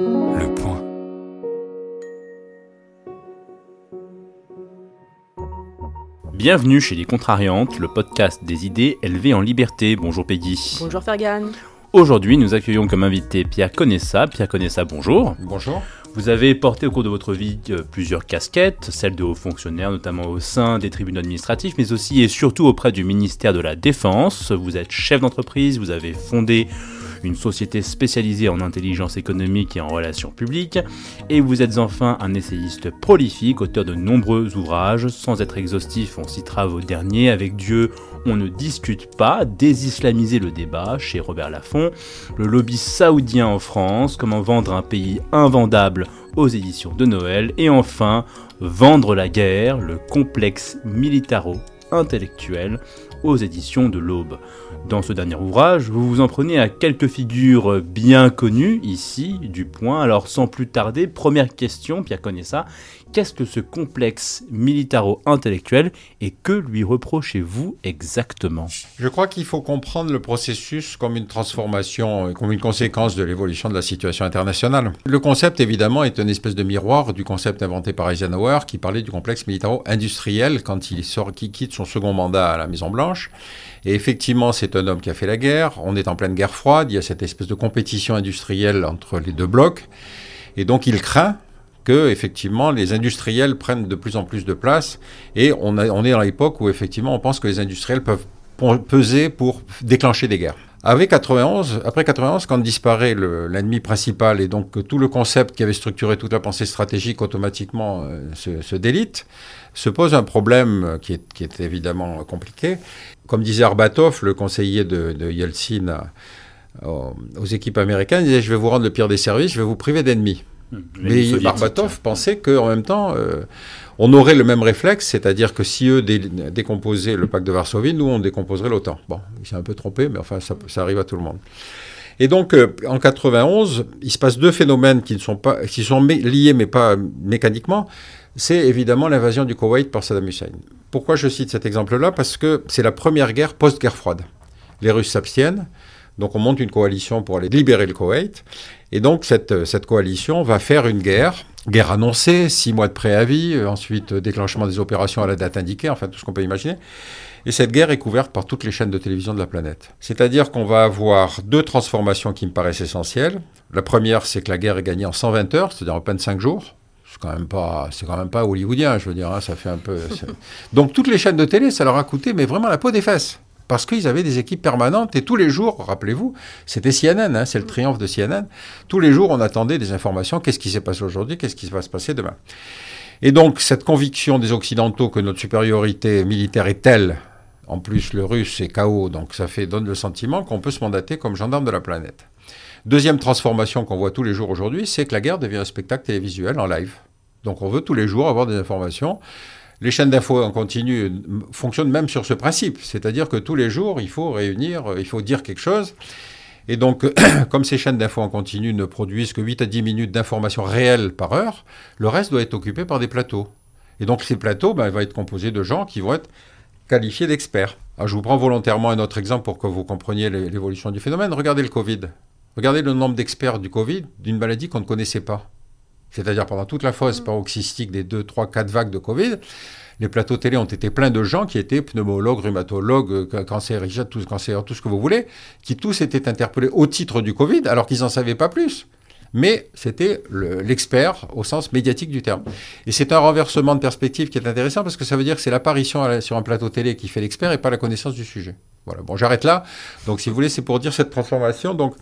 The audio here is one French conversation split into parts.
Le point. Bienvenue chez Les Contrariantes, le podcast des idées élevées en liberté. Bonjour Peggy. Bonjour Fergan. Aujourd'hui, nous accueillons comme invité Pierre Conessa. Pierre Conessa, bonjour. Bonjour. Vous avez porté au cours de votre vie euh, plusieurs casquettes, celles de haut fonctionnaire, notamment au sein des tribunaux administratifs, mais aussi et surtout auprès du ministère de la Défense. Vous êtes chef d'entreprise, vous avez fondé une société spécialisée en intelligence économique et en relations publiques, et vous êtes enfin un essayiste prolifique, auteur de nombreux ouvrages. Sans être exhaustif, on citera vos derniers avec Dieu, on ne discute pas, désislamiser le débat chez Robert Laffont, le lobby saoudien en France, comment vendre un pays invendable aux éditions de Noël, et enfin Vendre la guerre, le complexe militaro-intellectuel aux éditions de l'Aube. Dans ce dernier ouvrage, vous vous en prenez à quelques figures bien connues ici du point. Alors sans plus tarder, première question, Pierre connaît ça. Qu'est-ce que ce complexe militaro-intellectuel et que lui reprochez-vous exactement? Je crois qu'il faut comprendre le processus comme une transformation, comme une conséquence de l'évolution de la situation internationale. Le concept, évidemment, est une espèce de miroir du concept inventé par Eisenhower qui parlait du complexe militaro-industriel quand il sort, qui quitte son second mandat à la Maison-Blanche. Et effectivement, c'est un homme qui a fait la guerre. On est en pleine guerre froide. Il y a cette espèce de compétition industrielle entre les deux blocs. Et donc, il craint que effectivement les industriels prennent de plus en plus de place et on, est dans l'époque où effectivement on pense que les industriels peuvent peser pour déclencher des guerres. Avec 91, après 91, quand disparaît l'ennemi principal et donc tout le concept qui avait structuré toute la pensée stratégique automatiquement euh, se, délite, se pose un problème qui est, évidemment compliqué. Comme disait Arbatov, le conseiller de, Yeltsin aux, aux équipes américaines, il disait Je vais vous rendre le pire des services, je vais vous priver d'ennemis. Mais Barbatov pensait qu'en même temps, euh, on aurait le même réflexe, c'est-à-dire que si eux dé décomposaient le pacte de Varsovie, nous, on décomposerait l'OTAN. Bon, il s'est un peu trompé, mais enfin, ça, ça arrive à tout le monde. Et donc, euh, en 91, il se passe deux phénomènes qui, ne sont, pas, qui sont liés, mais pas mécaniquement. C'est évidemment l'invasion du Koweït par Saddam Hussein. Pourquoi je cite cet exemple-là? Parce que c'est la première guerre post-guerre froide. Les Russes s'abstiennent, donc on monte une coalition pour aller libérer le Koweït. Et donc cette, cette coalition va faire une guerre, guerre annoncée, six mois de préavis, euh, ensuite déclenchement des opérations à la date indiquée, enfin tout ce qu'on peut imaginer. Et cette guerre est couverte par toutes les chaînes de télévision de la planète. C'est-à-dire qu'on va avoir deux transformations qui me paraissent essentielles. La première, c'est que la guerre est gagnée en 120 heures, c'est-à-dire en peine 5 jours. C'est quand même pas, c'est quand même pas hollywoodien, je veux dire. Hein, ça fait un peu. Donc toutes les chaînes de télé, ça leur a coûté, mais vraiment la peau des fesses parce qu'ils avaient des équipes permanentes et tous les jours, rappelez-vous, c'était CNN, hein, c'est le triomphe de CNN, tous les jours on attendait des informations, qu'est-ce qui s'est passé aujourd'hui, qu'est-ce qui va se passer demain? Et donc cette conviction des Occidentaux que notre supériorité militaire est telle, en plus le russe est chaos, donc ça fait, donne le sentiment qu'on peut se mandater comme gendarme de la planète. Deuxième transformation qu'on voit tous les jours aujourd'hui, c'est que la guerre devient un spectacle télévisuel en live. Donc on veut tous les jours avoir des informations les chaînes d'infos en continu fonctionnent même sur ce principe, c'est-à-dire que tous les jours, il faut réunir, il faut dire quelque chose. Et donc, comme ces chaînes d'infos en continu ne produisent que 8 à 10 minutes d'informations réelles par heure, le reste doit être occupé par des plateaux. Et donc, ces plateaux ben, vont être composés de gens qui vont être qualifiés d'experts. je vous prends volontairement un autre exemple pour que vous compreniez l'évolution du phénomène. Regardez le Covid. Regardez le nombre d'experts du Covid d'une maladie qu'on ne connaissait pas c'est-à-dire pendant toute la phase paroxystique des 2, 3, 4 vagues de Covid, les plateaux télé ont été pleins de gens qui étaient pneumologues, rhumatologues, cancérologues, tout, cancer, tout ce que vous voulez, qui tous étaient interpellés au titre du Covid, alors qu'ils n'en savaient pas plus. Mais c'était l'expert au sens médiatique du terme. Et c'est un renversement de perspective qui est intéressant parce que ça veut dire que c'est l'apparition sur un plateau télé qui fait l'expert et pas la connaissance du sujet. Voilà, bon, j'arrête là. Donc, si vous voulez, c'est pour dire cette transformation. Donc,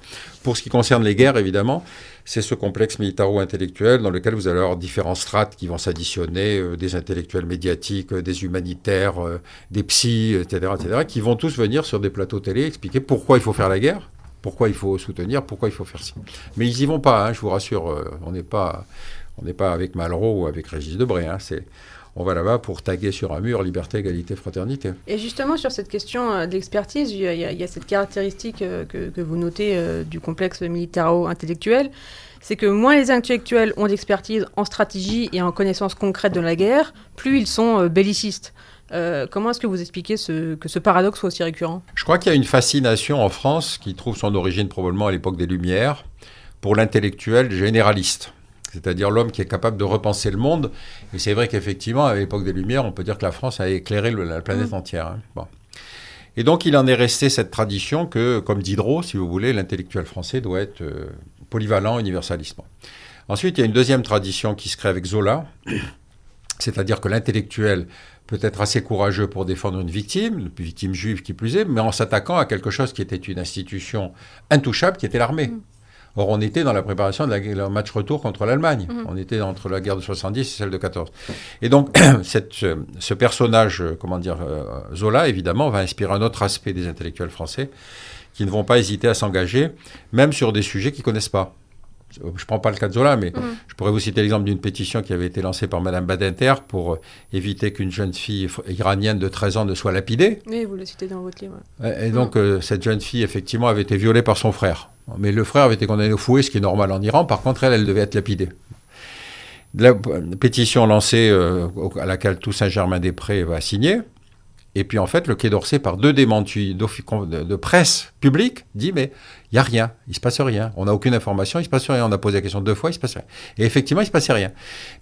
pour ce qui concerne les guerres, évidemment, c'est ce complexe militaro-intellectuel dans lequel vous allez avoir différents strates qui vont s'additionner, euh, des intellectuels médiatiques, euh, des humanitaires, euh, des psys, etc., etc., qui vont tous venir sur des plateaux télé expliquer pourquoi il faut faire la guerre, pourquoi il faut soutenir, pourquoi il faut faire ci. Mais ils y vont pas, hein, je vous rassure, on n'est pas, on n'est pas avec Malraux ou avec Régis Debray. Hein, on va là-bas pour taguer sur un mur liberté, égalité, fraternité. Et justement, sur cette question euh, d'expertise, il, il, y a cette caractéristique euh, que, que vous notez euh, du complexe militaro-intellectuel, c'est que moins les intellectuels ont d'expertise en stratégie et en connaissance concrète de la guerre, plus ils sont bellicistes. Euh, comment est-ce que vous expliquez ce, que ce paradoxe soit aussi récurrent? Je crois qu'il y a une fascination en France qui trouve son origine probablement à l'époque des Lumières pour l'intellectuel généraliste, c'est-à-dire l'homme qui est capable de repenser le monde. Et c'est vrai qu'effectivement, à l'époque des Lumières, on peut dire que la France a éclairé la planète mmh. entière. Hein. Bon. Et donc, il en est resté cette tradition que, comme Diderot, si vous voulez, l'intellectuel français doit être euh, polyvalent, universaliste. Ensuite, il y a une deuxième tradition qui se crée avec Zola, c'est-à-dire que l'intellectuel peut être assez courageux pour défendre une victime, une victime juive qui plus est, mais en s'attaquant à quelque chose qui était une institution intouchable, qui était l'armée. Mmh. Or, on était dans la préparation de la, match retour contre l'Allemagne. Mmh. On était entre la guerre de 70 et celle de 14. Et donc, cette, ce, personnage, euh, comment dire, euh, Zola, évidemment, va inspirer un autre aspect des intellectuels français qui ne vont pas hésiter à s'engager, même sur des sujets qu'ils ne connaissent pas. Je ne prends pas le cas de Zola, mais mmh. je pourrais vous citer l'exemple d'une pétition qui avait été lancée par Mme Badinter pour euh, éviter qu'une jeune fille iranienne de 13 ans ne soit lapidée. Oui, vous le citez dans votre livre. Et donc, cette jeune fille, effectivement, avait été violée par son frère. Mais le frère avait été condamné au fouet, ce qui est normal en Iran. Par contre, elle, elle devait être lapidée. La pétition lancée euh, à laquelle tout Saint-Germain-des-Prés va signer. Et puis en fait, le Quai d'Orsay, par deux démentis de, presse publique, dit mais il n'y a rien, il ne se passe rien. On n'a aucune information, il ne se passe rien. On a posé la question deux fois, il ne se passe rien. Et effectivement, il ne se passait rien.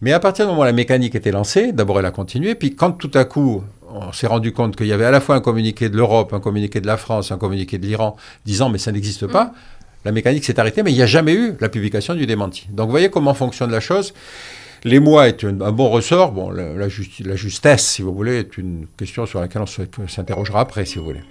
Mais à partir du moment où la mécanique était lancée, d'abord elle a continué, puis quand tout à coup on s'est rendu compte qu'il y avait à la fois un communiqué de l'Europe, un communiqué de la France, un communiqué de l'Iran, disant mais ça n'existe pas, mm la mécanique s'est arrêtée, mais il n'y a jamais eu la publication du démenti. Donc vous voyez comment fonctionne la chose. Les mois est un bon ressort. Bon, la, la, justesse, si vous voulez, est une question sur laquelle on s'interrogera après, si vous voulez.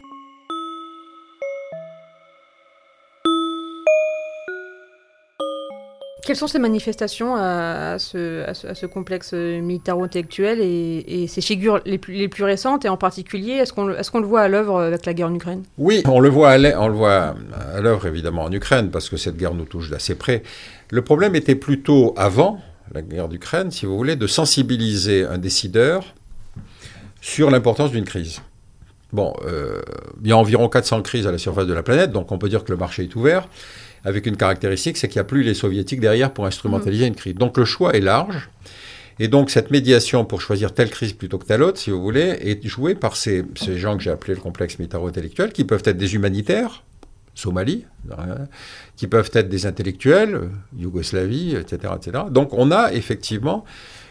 Quelles sont ces manifestations à, ce, complexe militaro-intellectuel et, ces figures les plus, récentes et en particulier, est-ce qu'on le voit à l'œuvre avec la guerre en Ukraine? Oui, on le voit à l'œuvre évidemment en Ukraine parce que cette guerre nous touche d'assez près. Le problème était plutôt avant la guerre d'Ukraine, si vous voulez, de sensibiliser un décideur sur l'importance d'une crise. Bon, euh, il y a environ 400 crises à la surface de la planète, donc on peut dire que le marché est ouvert avec une caractéristique, c'est qu'il n'y a plus les soviétiques derrière pour instrumentaliser une crise. Donc le choix est large. Et donc cette médiation pour choisir telle crise plutôt que telle autre, si vous voulez, est jouée par ces, gens que j'ai appelés le complexe militaro-intellectuel, qui peuvent être des humanitaires, Somalie, qui peuvent être des intellectuels, Yougoslavie, etc., etc. Donc on a effectivement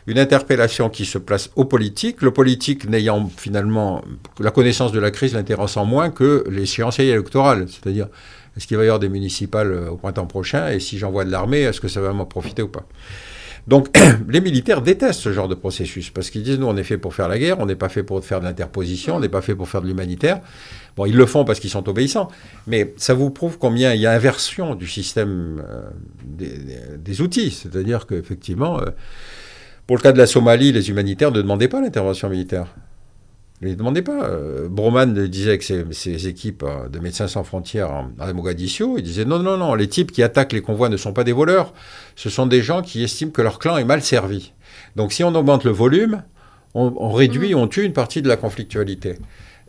une interpellation qui se place au politique, le politique n'ayant finalement la connaissance de la crise l'intéressant moins que l'échéancier électoral, c'est-à-dire est-ce qu'il va y avoir des municipales au printemps prochain Et si j'envoie de l'armée, est-ce que ça va m'en profiter ou pas? Donc, les militaires détestent ce genre de processus parce qu'ils disent nous, on est fait pour faire la guerre, on n'est pas fait pour faire de l'interposition, on n'est pas fait pour faire de l'humanitaire. Bon, ils le font parce qu'ils sont obéissants, mais ça vous prouve combien il y a inversion du système euh, des, outils. C'est-à-dire qu'effectivement, euh, pour le cas de la Somalie, les humanitaires ne demandaient pas l'intervention militaire. Ne demandez pas. Euh, Broman disait avec ses, équipes euh, de Médecins sans frontières à Mogadiscio, il disait non, non, non, les types qui attaquent les convois ne sont pas des voleurs, ce sont des gens qui estiment que leur clan est mal servi. Donc si on augmente le volume, on, réduit, mmh. on tue une partie de la conflictualité.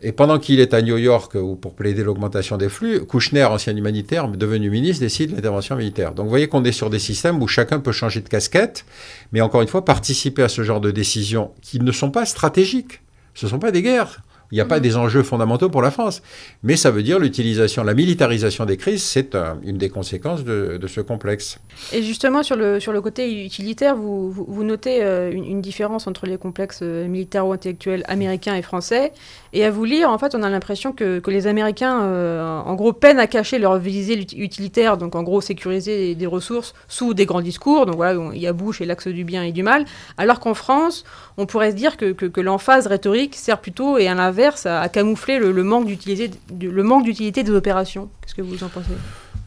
Et pendant qu'il est à New York ou pour plaider l'augmentation des flux, Kouchner, ancien humanitaire, devenu ministre, décide l'intervention militaire. Donc vous voyez qu'on est sur des systèmes où chacun peut changer de casquette, mais encore une fois, participer à ce genre de décisions qui ne sont pas stratégiques ce ne sont pas des guerres. Il n'y a pas mhm. des enjeux fondamentaux pour la France. Mais ça veut dire l'utilisation, la militarisation des crises, c'est une des conséquences de, ce complexe. Et justement, sur le, sur le côté utilitaire, vous, vous, notez euh, une, différence entre les complexes euh, militaires ou intellectuels américains et français. Et à vous lire, en fait, on a l'impression que, que, les Américains, euh, en gros, peinent à cacher leur visée utilitaire, donc en gros, sécuriser des ressources sous des grands discours. Donc voilà, il y a Bush et l'axe du bien et du mal. Alors qu'en France, on pourrait se dire que, que, l'emphase rhétorique sert plutôt, et à l'inverse, à, camoufler le, manque d'utilité des opérations. Qu'est-ce que vous en pensez?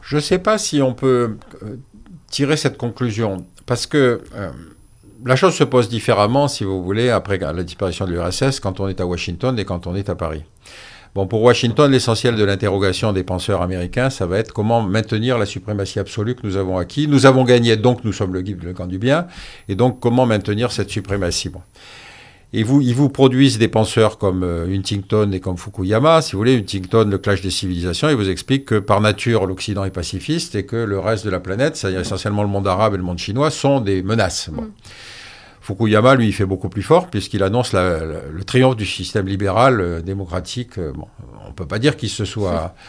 Je ne sais pas si on peut euh, tirer cette conclusion, parce que euh, la chose se pose différemment, si vous voulez, après la disparition de l'URSS, quand on est à Washington et quand on est à Paris. Bon, pour Washington, l'essentiel de l'interrogation des penseurs américains, ça va être comment maintenir la suprématie absolue que nous avons acquis. Nous avons gagné, donc nous sommes le guide, camp du bien, et donc comment maintenir cette suprématie? Et vous, ils vous produisent des penseurs comme euh, Huntington et comme Fukuyama, si vous voulez, Huntington, le clash des civilisations, il vous explique que par nature, l'Occident est pacifiste et que le reste de la planète, c'est-à-dire essentiellement le monde arabe et le monde chinois, sont des menaces. Bon. Mm. Fukuyama, lui, il fait beaucoup plus fort puisqu'il annonce le triomphe du système libéral euh, démocratique. Euh, bon, on ne peut pas dire qu'il se soit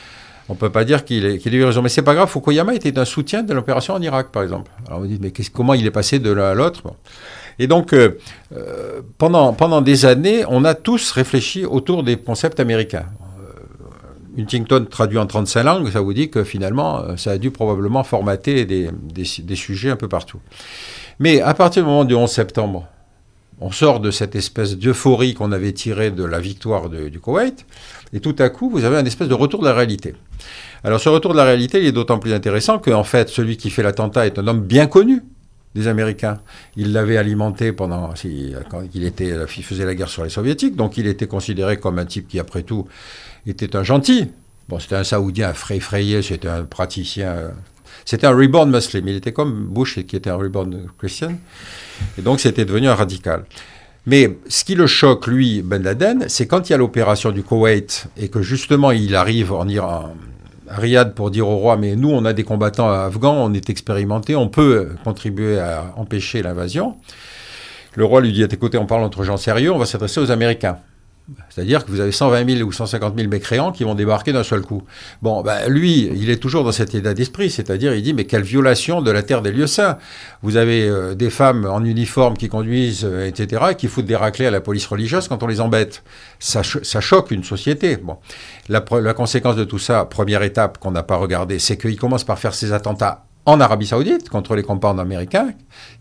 On peut pas dire qu'il ait, eu raison. Mais c'est pas grave, Fukuyama était un soutien de l'opération en Irak, par exemple. Alors vous dites, mais comment il est passé de l'un à l'autre? Et donc, euh, euh, pendant, pendant des années, on a tous réfléchi autour des concepts américains. Euh, Huntington traduit en 35 langues, ça vous dit que finalement, ça a dû probablement formater des, des sujets un peu partout. Mais à partir du moment du 11 septembre, on sort de cette espèce d'euphorie qu'on avait tirée de la victoire du Koweït, et tout à coup, vous avez un espèce de retour de la réalité. Alors ce retour de la réalité, il est d'autant plus intéressant qu'en fait, celui qui fait l'attentat est un homme bien connu des Américains. Il l'avait alimenté pendant, quand il, était, il faisait la guerre sur les Soviétiques, donc il était considéré comme un type qui, après tout, était un gentil. Bon, c'était un Saoudien effrayé, c'était un praticien c'était un reborn muslim. Il était comme Bush qui était un reborn christian. Et donc, c'était devenu un radical. Mais ce qui le choque, lui, Ben Laden, c'est quand il y a l'opération du Koweït et que justement il arrive en Iran, Riyad pour dire au roi, mais nous, on a des combattants afghans, on est expérimentés, on peut contribuer à empêcher l'invasion. Le roi lui dit, écoutez, on parle entre gens sérieux, on va s'adresser aux Américains. C'est-à-dire que vous avez 120 000 ou 150 000 mécréants qui vont débarquer d'un seul coup. Bon, ben, lui, il est toujours dans cet état d'esprit, c'est-à-dire il dit mais quelle violation de la terre des lieux saints. Vous avez euh, des femmes en uniforme qui conduisent, euh, etc., et qui foutent des raclés à la police religieuse quand on les embête. Ça, choque une société. La conséquence de tout ça, première étape qu'on n'a pas regardée, c'est qu'il commence par faire ses attentats en Arabie Saoudite contre les compounds américains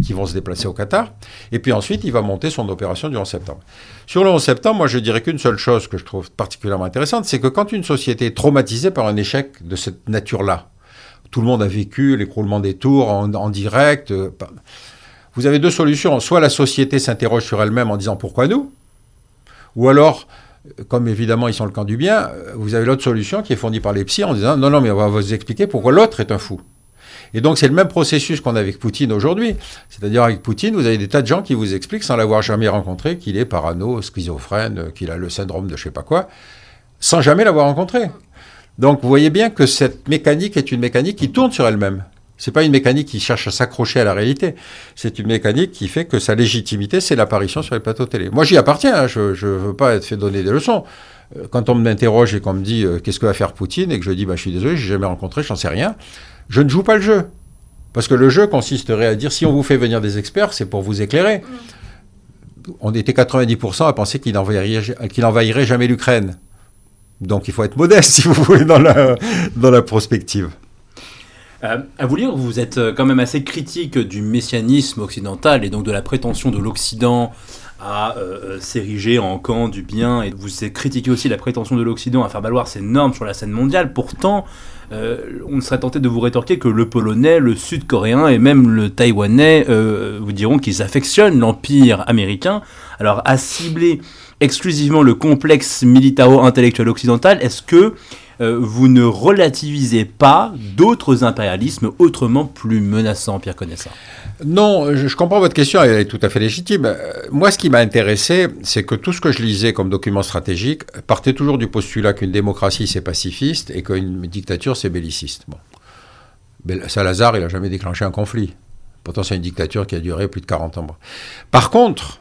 qui vont se déplacer au Qatar. Et puis ensuite, il va monter son opération du 11 septembre. Sur le 11 septembre, moi, je dirais qu'une seule chose que je trouve particulièrement intéressante, c'est que quand une société est traumatisée par un échec de cette nature-là, tout le monde a vécu l'écroulement des tours en, direct. Euh, vous avez deux solutions. Soit la société s'interroge sur elle-même en disant pourquoi nous? Ou alors, comme évidemment ils sont le camp du bien, vous avez l'autre solution qui est fournie par les psys en disant non, non, mais on va vous expliquer pourquoi l'autre est un fou. Et donc c'est le même processus qu'on a avec Poutine aujourd'hui. C'est-à-dire avec Poutine, vous avez des tas de gens qui vous expliquent, sans l'avoir jamais rencontré, qu'il est parano, schizophrène, qu'il a le syndrome de je sais pas quoi, sans jamais l'avoir rencontré. Donc vous voyez bien que cette mécanique est une mécanique qui tourne sur elle-même. C'est pas une mécanique qui cherche à s'accrocher à la réalité. C'est une mécanique qui fait que sa légitimité, c'est l'apparition sur les plateaux télé. Moi, j'y appartiens. Hein. Je ne veux pas être fait donner des leçons. Euh, quand on m'interroge et qu'on me dit euh, qu'est-ce que va faire Poutine et que je dis bah, je suis désolé, j'ai jamais rencontré, j'en sais rien. Je ne joue pas le jeu. Parce que le jeu consisterait à dire si on vous fait venir des experts, c'est pour vous éclairer. On était 90% à penser qu'il n'envahirait jamais l'Ukraine. Donc il faut être modeste, si vous voulez, dans la, dans la prospective. Euh, à vous lire, vous êtes euh, quand même assez critique du messianisme occidental et donc de la prétention de l'Occident à euh, s'ériger en camp du bien et vous critiquez aussi la prétention de l'Occident à faire valoir ses normes sur la scène mondiale. Pourtant, on serait tenté de vous rétorquer que le polonais, le sud-coréen et même le taïwanais euh, vous diront qu'ils affectionnent l'empire américain. Alors, à cibler exclusivement le complexe militaro-intellectuel occidental, est-ce que euh, vous ne relativisez pas d'autres impérialismes autrement plus menaçants, Pierre Connaissant Non, je, comprends votre question, elle est tout à fait légitime. Euh, moi, ce qui m'a intéressé, c'est que tout ce que je lisais comme document stratégique partait toujours du postulat qu'une démocratie, c'est pacifiste et qu'une dictature, c'est belliciste. Bon. Salazar, il n'a jamais déclenché un conflit. Pourtant, c'est une dictature qui a duré plus de 40 ans. Par contre,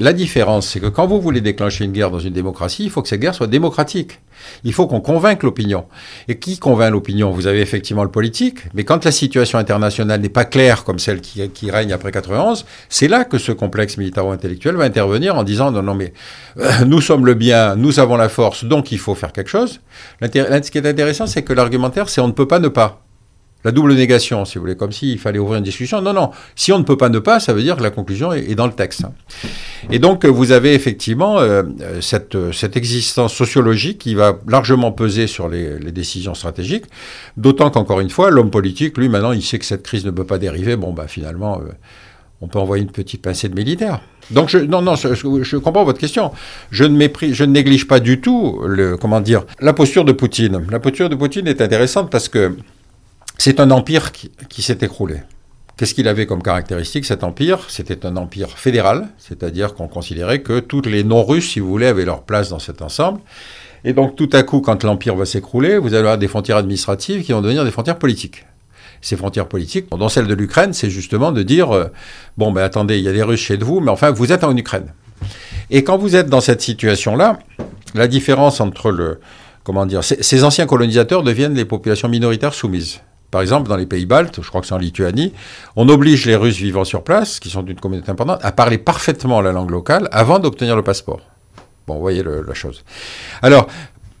la différence, c'est que quand vous voulez déclencher une guerre dans une démocratie, il faut que cette guerre soit démocratique. Il faut qu'on convainque l'opinion. Et qui convainc l'opinion? Vous avez effectivement le politique, mais quand la situation internationale n'est pas claire comme celle qui, règne après 91, c'est là que ce complexe militaro-intellectuel va intervenir en disant non, non, mais euh, nous sommes le bien, nous avons la force, donc il faut faire quelque chose. Ce qui est intéressant, c'est que l'argumentaire, c'est on ne peut pas ne pas. La double négation, si vous voulez, comme s'il fallait ouvrir une discussion. Non, non. Si on ne peut pas ne pas, ça veut dire que la conclusion est, dans le texte. Et donc, vous avez effectivement euh, cette, cette, existence sociologique qui va largement peser sur les, décisions stratégiques. D'autant qu'encore une fois, l'homme politique, lui, maintenant, il sait que cette crise ne peut pas dériver. Bon, bah, finalement, euh, on peut envoyer une petite pincée de militaires. Donc, non, non, je, je, comprends votre question. Je ne, mépris, je ne néglige pas du tout, le, comment dire, la posture de Poutine. La posture de Poutine est intéressante parce que c'est un empire qui, s'est écroulé. Qu'est-ce qu'il avait comme caractéristique cet empire? C'était un empire fédéral, c'est-à-dire qu'on considérait que toutes les non-russes, si vous voulez, avaient leur place dans cet ensemble. Et donc tout à coup, quand l'empire va s'écrouler, vous allez avoir des frontières administratives qui vont devenir des frontières politiques. Ces frontières politiques, dont celle de l'Ukraine, c'est justement de dire euh, bon ben attendez, il y a des Russes chez vous, mais enfin vous êtes en Ukraine. Et quand vous êtes dans cette situation-là, la différence entre le comment dire, ces anciens colonisateurs deviennent les populations minoritaires soumises. Par exemple, dans les pays baltes, je crois que c'est en Lituanie, on oblige les Russes vivant sur place, qui sont d'une communauté importante, à parler parfaitement la langue locale avant d'obtenir le passeport. Bon, vous voyez la chose. Alors,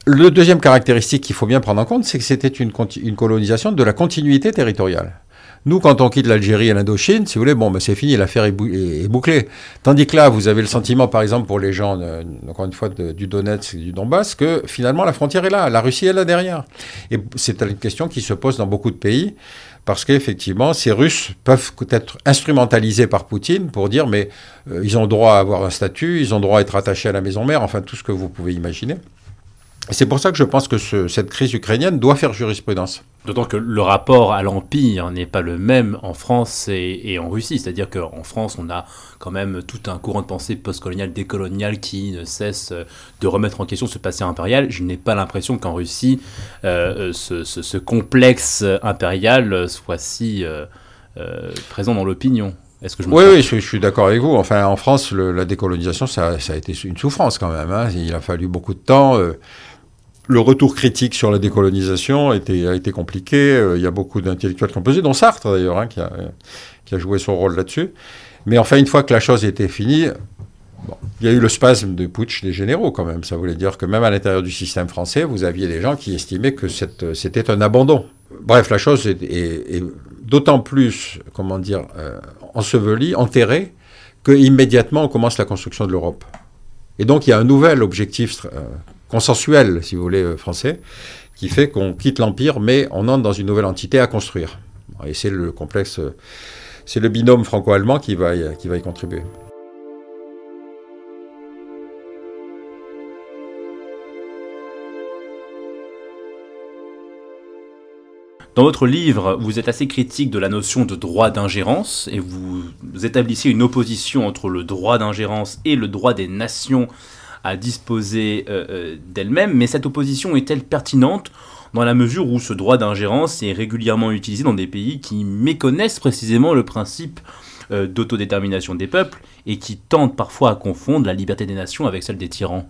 le deuxième caractéristique qu'il faut bien prendre en compte, c'est que c'était une, une, colonisation de la continuité territoriale. Nous, quand on quitte l'Algérie et l'Indochine, si vous voulez, bon, ben c'est fini, l'affaire est, bouclée. Tandis que là, vous avez le sentiment, par exemple, pour les gens, encore une fois, du Donetsk et du Donbass, que finalement, la frontière est là, la Russie est là derrière. Et c'est une question qui se pose dans beaucoup de pays, parce qu'effectivement, ces Russes peuvent être instrumentalisés par Poutine pour dire, mais euh, ils ont droit à avoir un statut, ils ont droit à être attachés à la maison mère, enfin, tout ce que vous pouvez imaginer. C'est pour ça que je pense que cette crise ukrainienne doit faire jurisprudence. D'autant que le rapport à l'empire n'est pas le même en France et, en Russie. C'est-à-dire qu'en France, on a quand même tout un courant de pensée postcolonial, décolonial qui ne cesse de remettre en question ce passé impérial. Je n'ai pas l'impression qu'en Russie, euh, ce, complexe impérial soit si euh, euh, présent dans l'opinion. Est-ce que je oui, oui, je, suis d'accord avec vous. Enfin, en France, la décolonisation, ça, a été une souffrance quand même. Hein. Il a fallu beaucoup de temps le retour critique sur la décolonisation a été, compliqué. Euh, il y a beaucoup d'intellectuels composés, dont Sartre d'ailleurs, hein, qui, a, qui, joué son rôle là-dessus. Mais enfin, une fois que la chose était finie, il y a eu le spasme de putsch des généraux quand même. Ça voulait dire que même à l'intérieur du système français, vous aviez des gens qui estimaient que c'était un abandon. Bref, la chose est, d'autant plus, comment dire, euh, ensevelie, enterrée, qu'immédiatement on commence la construction de l'Europe. Et donc il y a un nouvel objectif euh, consensuel, si vous voulez, euh, français, qui fait qu'on quitte l'Empire, mais on entre dans une nouvelle entité à construire. Et c'est le complexe, euh, c'est le binôme franco-allemand qui va, qui va y contribuer. Dans votre livre, vous êtes assez critique de la notion de droit d'ingérence et vous établissez une opposition entre le droit d'ingérence et le droit des nations à disposer euh, euh, d'elle-même, mais cette opposition est-elle pertinente dans la mesure où ce droit d'ingérence est régulièrement utilisé dans des pays qui méconnaissent précisément le principe euh, d'autodétermination des peuples et qui tentent parfois à confondre la liberté des nations avec celle des tyrans?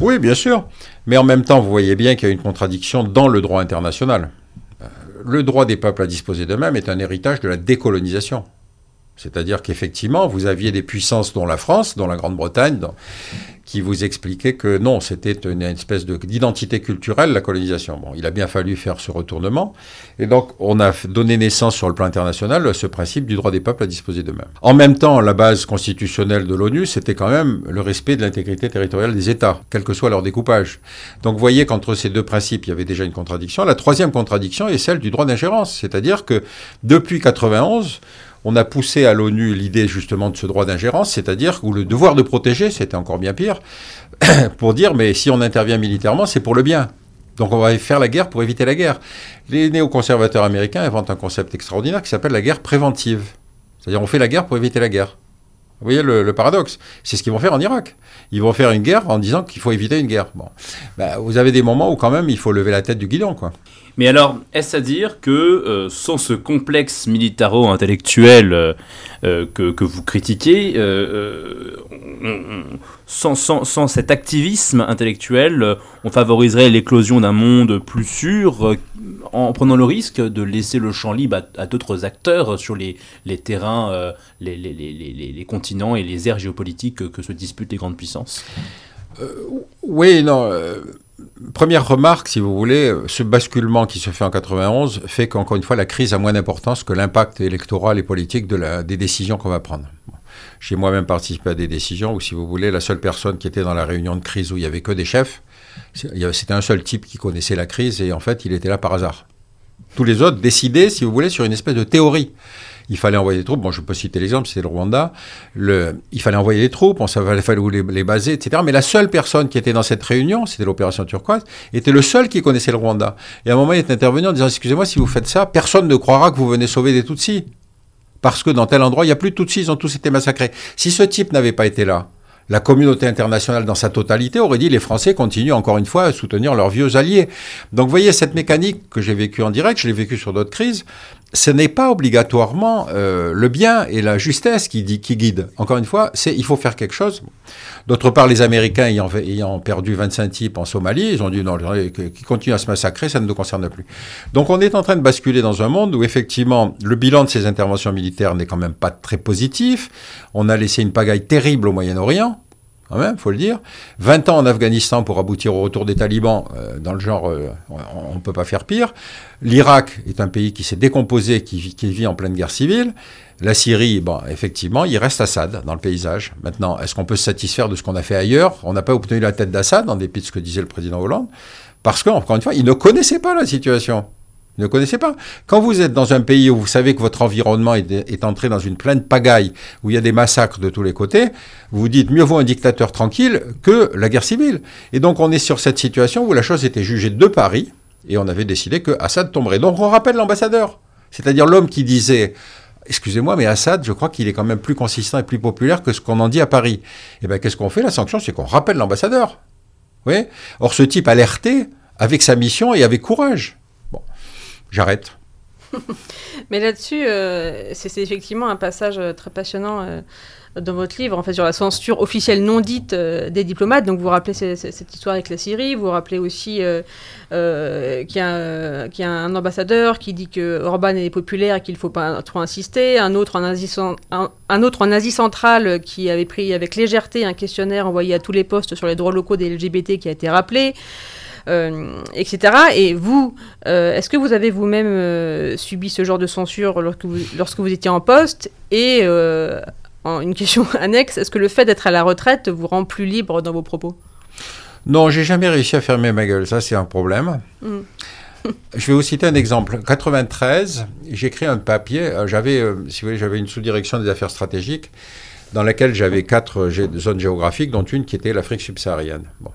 Oui, bien sûr. Mais en même temps, vous voyez bien qu'il y a une contradiction dans le droit international. Le droit des peuples à disposer d'eux-mêmes est un héritage de la décolonisation. C'est-à-dire qu'effectivement, vous aviez des puissances, dont la France, dont la Grande-Bretagne, qui vous expliquaient que non, c'était une, espèce d'identité culturelle, la colonisation. Bon, il a bien fallu faire ce retournement. Et donc, on a donné naissance sur le plan international à ce principe du droit des peuples à disposer d'eux-mêmes. En même temps, la base constitutionnelle de l'ONU, c'était quand même le respect de l'intégrité territoriale des États, quel que soit leur découpage. Donc, vous voyez qu'entre ces deux principes, il y avait déjà une contradiction. La troisième contradiction est celle du droit d'ingérence. C'est-à-dire que depuis 91, on a poussé à l'ONU l'idée justement de ce droit d'ingérence, c'est-à-dire où le devoir de protéger, c'était encore bien pire, pour dire mais si on intervient militairement, c'est pour le bien. Donc on va faire la guerre pour éviter la guerre. Les néoconservateurs américains inventent un concept extraordinaire qui s'appelle la guerre préventive. C'est-à-dire on fait la guerre pour éviter la guerre. Vous voyez le, paradoxe? C'est ce qu'ils vont faire en Irak. Ils vont faire une guerre en disant qu'il faut éviter une guerre. Bon. Ben, vous avez des moments où quand même il faut lever la tête du guidon. Quoi. Mais alors, est-ce à dire que euh, sans ce complexe militaro-intellectuel euh, euh, que, vous critiquez, sans, sans, cet activisme intellectuel, on favoriserait l'éclosion d'un monde plus sûr en prenant le risque de laisser le champ libre à, d'autres acteurs sur les, les terrains, les, les, les, les, continents et les aires géopolitiques que, que se disputent les grandes puissances? Oui, non Première remarque, si vous voulez, ce basculement qui se fait en 91 fait qu'encore une fois, la crise a moins d'importance que l'impact électoral et politique des décisions qu'on va prendre. J'ai moi-même participé à des décisions où, si vous voulez, la seule personne qui était dans la réunion de crise où il n'y avait que des chefs, c'était un seul type qui connaissait la crise et en fait, il était là par hasard. Tous les autres décidaient, si vous voulez, sur une espèce de théorie il fallait envoyer des troupes. Bon, je peux citer l'exemple, c'était le Rwanda. Le, il fallait envoyer des troupes, on savait, il fallait où les, les, baser, etc. Mais la seule personne qui était dans cette réunion, c'était l'opération turquoise, était le seul qui connaissait le Rwanda. Et à un moment, il est intervenu en disant, excusez-moi, si vous faites ça, personne ne croira que vous venez sauver des Tutsis. Parce que dans tel endroit, il n'y a plus de Tutsis, ils ont tous été massacrés. Si ce type n'avait pas été là, la communauté internationale dans sa totalité aurait dit les Français continuent encore une fois à soutenir leurs vieux alliés. Donc vous voyez cette mécanique que j'ai vécue en direct, je l'ai vécue sur d'autres crises, ce n'est pas obligatoirement euh, le bien et la justesse qui, dit, qui guident. Encore une fois, c'est il faut faire quelque chose. D'autre part, les Américains ayant, ayant, perdu 25 types en Somalie, ils ont dit non, qui continuent à se massacrer, ça ne nous concerne plus. Donc on est en train de basculer dans un monde où effectivement le bilan de ces interventions militaires n'est quand même pas très positif. On a laissé une pagaille terrible au Moyen-Orient quand même, faut le dire. 20 ans en Afghanistan pour aboutir au retour des talibans, euh, dans le genre, euh, on ne peut pas faire pire. L'Irak est un pays qui s'est décomposé, qui vit, qui vit, en pleine guerre civile. La Syrie, bon, effectivement, il reste Assad dans le paysage. Maintenant, est-ce qu'on peut se satisfaire de ce qu'on a fait ailleurs? On n'a pas obtenu la tête d'Assad, en dépit de ce que disait le président Hollande, parce qu'encore une fois, il ne connaissait pas la situation ne connaissez pas. Quand vous êtes dans un pays où vous savez que votre environnement est, entré dans une pleine pagaille, où il y a des massacres de tous les côtés, vous vous dites mieux vaut un dictateur tranquille que la guerre civile. Et donc on est sur cette situation où la chose était jugée de Paris, et on avait décidé que Assad tomberait. Donc on rappelle l'ambassadeur, c'est-à-dire l'homme qui disait Excusez-moi, mais Assad, je crois qu'il est quand même plus consistant et plus populaire que ce qu'on en dit à Paris. Eh bien, qu'est-ce qu'on fait? La sanction, c'est qu'on rappelle l'ambassadeur. Oui Or, ce type alerté avec sa mission et avec courage j'arrête. Mais là-dessus, euh, c'est effectivement un passage euh, très passionnant euh, dans votre livre, en fait, sur la censure officielle non dite des diplomates. Donc, vous rappelez cette histoire avec la Syrie, vous rappelez aussi qu'il y, a un ambassadeur qui dit que Orban est populaire et qu'il ne faut pas trop insister, un autre, en Asie, un autre en Asie centrale qui avait pris avec légèreté un questionnaire envoyé à tous les postes sur les droits locaux des LGBT qui a été rappelé. Euh, etc. Et vous, euh, est-ce que vous avez vous-même euh, subi ce genre de censure lorsque vous, lorsque vous étiez en poste Et une question annexe, est-ce que le fait d'être à la retraite vous rend plus libre dans vos propos? Non, j'ai jamais réussi à fermer ma gueule. Ça, c'est un problème. Mm. Je vais vous citer un exemple. En 93, j'ai écrit un papier. J'avais, si vous voulez, j'avais une sous-direction des affaires stratégiques dans laquelle j'avais quatre zones géographiques, dont une qui était l'Afrique subsaharienne. Bon.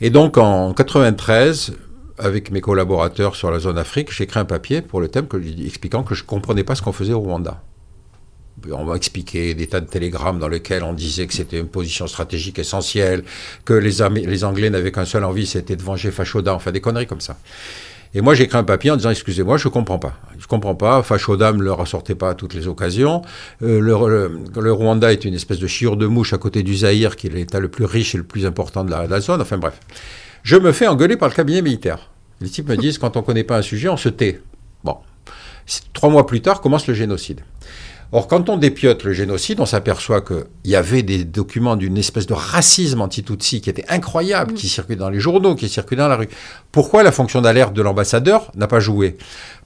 Et donc en 93, avec mes collaborateurs sur la zone Afrique, j'ai écrit un papier pour le thème expliquant que je ne comprenais pas ce qu'on faisait au Rwanda. On m'a expliqué des tas de télégrammes dans lesquels on disait que c'était une position stratégique essentielle, que les, les Anglais n'avaient qu'un seul envie, c'était de venger Fachoda, enfin des conneries comme ça. Et moi, j'ai écrit un papier en disant Excusez-moi, je ne comprends pas. Je ne comprends pas. Fachodam ne le ressortait pas à toutes les occasions. Euh, le, Rwanda est une espèce de chiure de mouche à côté du Zaïre, qui est l'État le plus riche et le plus important de la, zone. Enfin bref. Je me fais engueuler par le cabinet militaire. Les types me disent Quand on ne connaît pas un sujet, on se tait. Bon. Trois mois plus tard commence le génocide. Or, quand on dépiote le génocide, on s'aperçoit qu'il y avait des documents d'une espèce de racisme anti-Tutsi qui était incroyable, qui circulaient dans les journaux, qui circulaient dans la rue. Pourquoi la fonction d'alerte de l'ambassadeur n'a pas joué?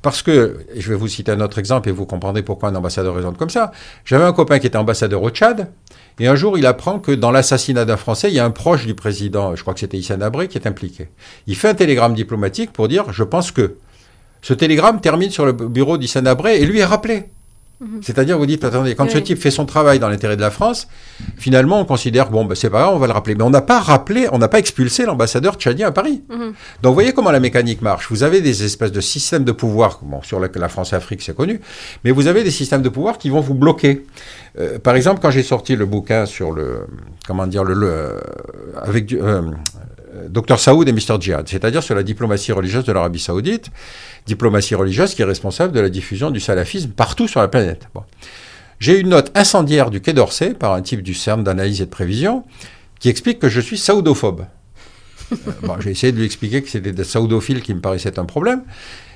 Parce que, je vais vous citer un autre exemple et vous comprendrez pourquoi un ambassadeur raisonne comme ça. J'avais un copain qui était ambassadeur au Tchad, et un jour, il apprend que dans l'assassinat d'un Français, il y a un proche du président, je crois que c'était Issa Abré, qui est impliqué. Il fait un télégramme diplomatique pour dire Je pense que. Ce télégramme termine sur le bureau d'Issa Abré et lui est rappelé. Mhm. C'est-à-dire, vous dites, attendez, quand ce type fait son travail dans l'intérêt de la France, finalement, on considère, bon, ben, c'est pas grave, on va le rappeler. Mais on n'a pas rappelé, on n'a pas expulsé l'ambassadeur tchadien à Paris. Mhm. Donc, vous voyez comment la mécanique marche. Vous avez des espèces de systèmes de pouvoir, bon, sur la, la France-Afrique, c'est connu, mais vous avez des systèmes de pouvoir qui vont vous bloquer. Euh, par exemple, quand j'ai sorti le bouquin sur le, comment dire, le, le avec du, euh, Dr Saoud et Mr Djihad, c'est-à-dire sur la diplomatie religieuse de l'Arabie Saoudite, diplomatie religieuse qui est responsable de la diffusion du salafisme partout sur la planète. J'ai une note incendiaire du Quai d'Orsay par un type du CERN d'analyse et de prévision qui explique que je suis saoudophobe. Euh, j'ai essayé de lui expliquer que c'était des saoudophiles qui me paraissaient un problème.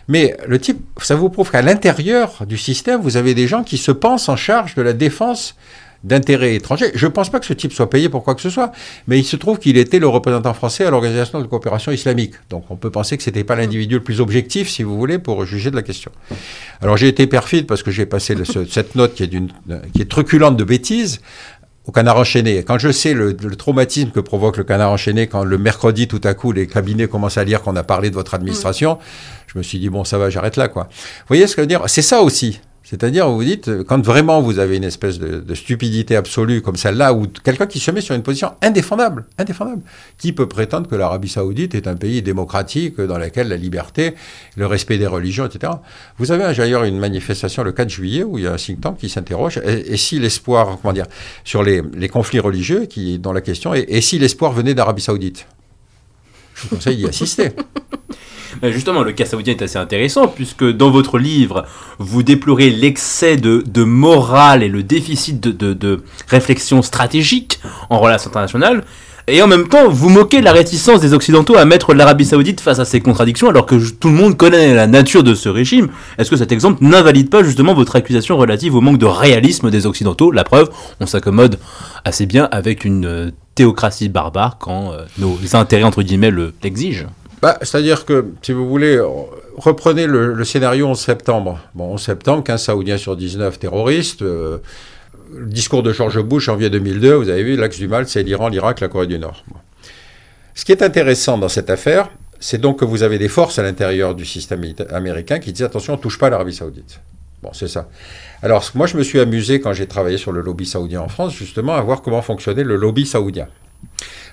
Mais type, ça vous prouve qu'à l'intérieur du système, vous avez des gens qui se pensent en charge de la défense d'intérêts étrangers. Je ne pense pas que ce type soit payé pour quoi que ce soit, mais il se trouve qu'il était le représentant français à l'Organisation de coopération islamique. Donc on peut penser que ce n'était pas l'individu le plus objectif, si vous voulez, pour juger de la question. Alors j'ai été perfide parce que j'ai passé cette note qui est, qui est truculente de bêtises au canard enchaîné. Quand je sais le, traumatisme que provoque le canard enchaîné, quand le mercredi, tout à coup, les cabinets commencent à lire qu'on a parlé de votre administration, je me suis dit, bon, ça va, j'arrête là, quoi. Vous voyez ce que je veux dire? C'est ça aussi. C'est-à-dire, vous dites, quand vraiment vous avez une espèce de, stupidité absolue comme celle-là, ou quelqu'un qui se met sur une position indéfendable, indéfendable, qui peut prétendre que l'Arabie saoudite est un pays démocratique dans lequel la liberté, le respect des religions, etc. Vous avez d'ailleurs une manifestation le 4 juillet où il y a un think tank qui s'interroge, et, si l'espoir, comment dire, sur les, conflits religieux, qui, dans la question, et, et si l'espoir venait d'Arabie saoudite? Je vous conseille d'y assister. Justement, le cas saoudien est assez intéressant puisque dans votre livre, vous déplorez l'excès de, morale et le déficit de, de, de, réflexion stratégique en relations internationales. Et en même temps, vous moquez la réticence des Occidentaux à mettre l'Arabie Saoudite face à ces contradictions alors que tout le monde connaît la nature de ce régime. Est-ce que cet exemple n'invalide pas justement votre accusation relative au manque de réalisme des Occidentaux? La preuve, on s'accommode assez bien avec une euh, théocratie barbare quand euh, nos intérêts, entre guillemets, l'exigent. Bah, C'est-à-dire que, si vous voulez, reprenez le, scénario 11 septembre. Bon, 11 septembre, 15 Saoudiens sur 19 terroristes. Euh, le discours de George Bush janvier 2002, vous avez vu, l'axe du mal, c'est l'Iran, l'Irak, la Corée du Nord. Ce qui est intéressant dans cette affaire, c'est donc que vous avez des forces à l'intérieur du système américain qui disent attention, on ne touche pas l'Arabie saoudite. Bon, c'est ça. Alors, moi, je me suis amusé quand j'ai travaillé sur le lobby saoudien en France, justement, à voir comment fonctionnait le lobby saoudien.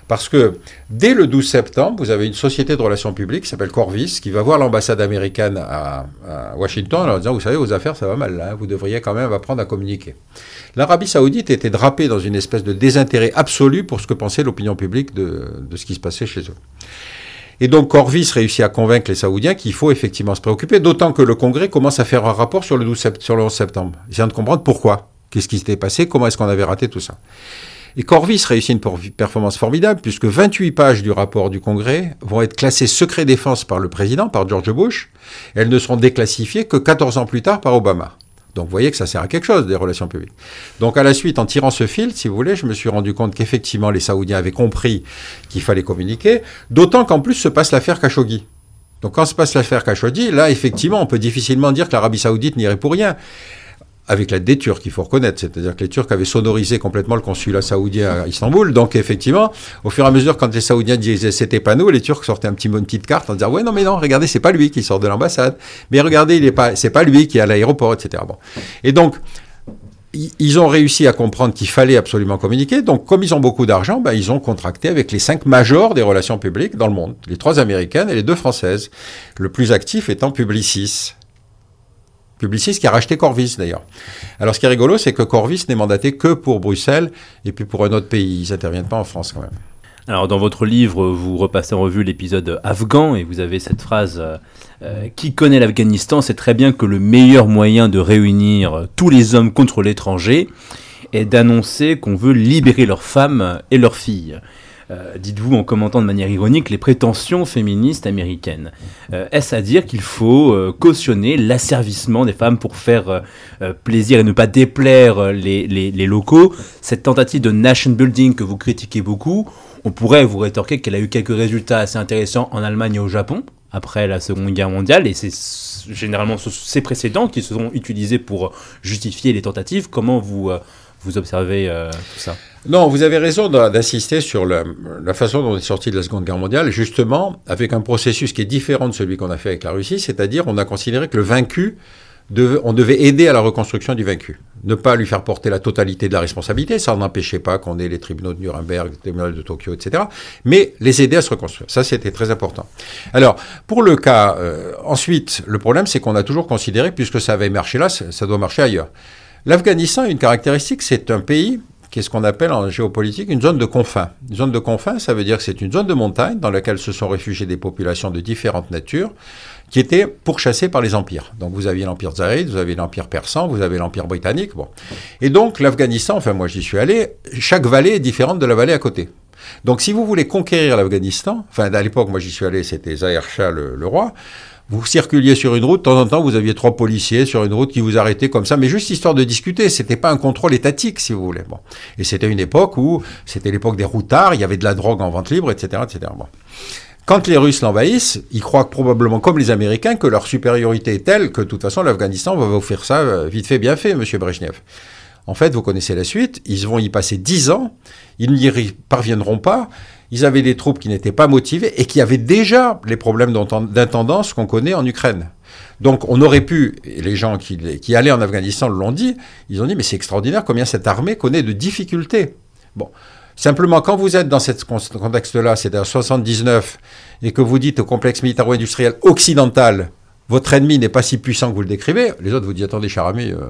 Parce que dès le 12 septembre, vous avez une société de relations publiques qui s'appelle Corvis, qui va voir l'ambassade américaine à, Washington en leur disant, vous savez, vos affaires, ça va mal, là, vous devriez quand même apprendre à communiquer. L'Arabie saoudite était drapée dans une espèce de désintérêt absolu pour ce que pensait l'opinion publique de, ce qui se passait chez eux. Et donc Corvis réussit à convaincre les Saoudiens qu'il faut effectivement se préoccuper, d'autant que le Congrès commence à faire un rapport sur le, 12 sept, sur le 11 septembre. Vient de comprendre pourquoi, qu'est-ce qui s'était passé, comment est-ce qu'on avait raté tout ça? Et Corvis réussit une performance formidable puisque 28 pages du rapport du Congrès vont être classées secret défense par le président, par George Bush. Elles ne seront déclassifiées que 14 ans plus tard par Obama. Donc vous voyez que ça sert à quelque chose, des relations publiques. Donc à la suite, en tirant ce fil, si vous voulez, je me suis rendu compte qu'effectivement les Saoudiens avaient compris qu'il fallait communiquer, d'autant qu'en plus se passe l'affaire Khashoggi. Donc quand se passe l'affaire Khashoggi, là effectivement on peut difficilement dire que l'Arabie saoudite n'irait pour rien avec l'aide des Turcs, il faut reconnaître. C'est-à-dire que les Turcs avaient sonorisé complètement le consulat saoudien à Istanbul. Donc, effectivement, au fur et à mesure, quand les Saoudiens disaient c'était pas nous, les Turcs sortaient un petit, une petite carte en disant ouais, non, mais non, regardez, c'est pas lui qui sort de l'ambassade. Mais regardez, il est pas, c'est pas lui qui est à l'aéroport, etc. Bon. Et donc, ils ont réussi à comprendre qu'il fallait absolument communiquer. Donc, comme ils ont beaucoup d'argent, ben, ils ont contracté avec les cinq majors des relations publiques dans le monde. Les trois américaines et les deux françaises. Le plus actif étant Publicis. Publicis qui a racheté Corvis d'ailleurs. Alors ce qui est rigolo, c'est que Corvis n'est mandaté que pour Bruxelles et puis pour un autre pays. Ils n'interviennent pas en France quand même. Alors dans votre livre, vous repassez en revue l'épisode afghan et vous avez cette phrase euh, Qui connaît l'Afghanistan sait très bien que le meilleur moyen de réunir tous les hommes contre l'étranger est d'annoncer qu'on veut libérer leurs femmes et leurs filles. Euh, dites-vous en commentant de manière ironique les prétentions féministes américaines. Euh, Est-ce à dire qu'il faut euh, cautionner l'asservissement des femmes pour faire plaisir et ne pas déplaire les, locaux? Cette tentative de nation building que vous critiquez beaucoup, on pourrait vous rétorquer qu'elle a eu quelques résultats assez intéressants en Allemagne et au Japon après la Seconde Guerre mondiale, et c'est généralement ces précédents qui se sont utilisés pour justifier les tentatives. Comment vous, vous observez tout ça non, vous avez raison d'insister sur la, façon dont on est sorti de la Seconde Guerre mondiale, justement avec un processus qui est différent de celui qu'on a fait avec la Russie, c'est-à-dire on a considéré que le vaincu, on devait aider à la reconstruction du vaincu, ne pas lui faire porter la totalité de la responsabilité, ça n'empêchait pas qu'on ait les tribunaux de Nuremberg, les tribunaux de Tokyo, etc., mais les aider à se reconstruire. Ça, c'était très important. Alors, pour le cas, euh, ensuite, le problème, c'est qu'on a toujours considéré, puisque ça avait marché là, ça doit marcher ailleurs. L'Afghanistan a une caractéristique, c'est un pays qui est ce qu'on appelle en géopolitique une zone de confins. Une zone de confins, ça veut dire que c'est une zone de montagne dans laquelle se sont réfugiées des populations de différentes natures qui étaient pourchassées par les empires. Donc vous aviez l'empire zaïd, vous avez l'empire persan, vous avez l'empire britannique. Bon. Et donc l'Afghanistan, enfin moi j'y suis allé, chaque vallée est différente de la vallée à côté. Donc si vous voulez conquérir l'Afghanistan, enfin à l'époque moi j'y suis allé, c'était Zahir Shah le roi, vous circuliez sur une route, de temps en temps, vous aviez trois policiers sur une route qui vous arrêtaient comme ça, mais juste histoire de discuter. C'était pas un contrôle étatique, si vous voulez. Bon. Et c'était une époque où, c'était l'époque des routards, il y avait de la drogue en vente libre, etc., etc. Bon. Quand les Russes l'envahissent, ils croient probablement, comme les Américains, que leur supériorité est telle que, de toute façon, l'Afghanistan va vous faire ça euh, vite fait, bien fait, monsieur Brezhnev. En fait, vous connaissez la suite, ils vont y passer dix ans, ils n'y parviendront pas, ils avaient des troupes qui n'étaient pas motivées et qui avaient déjà les problèmes d'intendance qu'on connaît en Ukraine. Donc on aurait pu, et les gens qui, allaient en Afghanistan l'ont dit, ils ont dit mais c'est extraordinaire combien cette armée connaît de difficultés. Bon, simplement quand vous êtes dans ce contexte-là, c'est en 79, et que vous dites au complexe militaro-industriel occidental, votre ennemi n'est pas si puissant que vous le décrivez, les autres vous disent attendez cher ami, euh,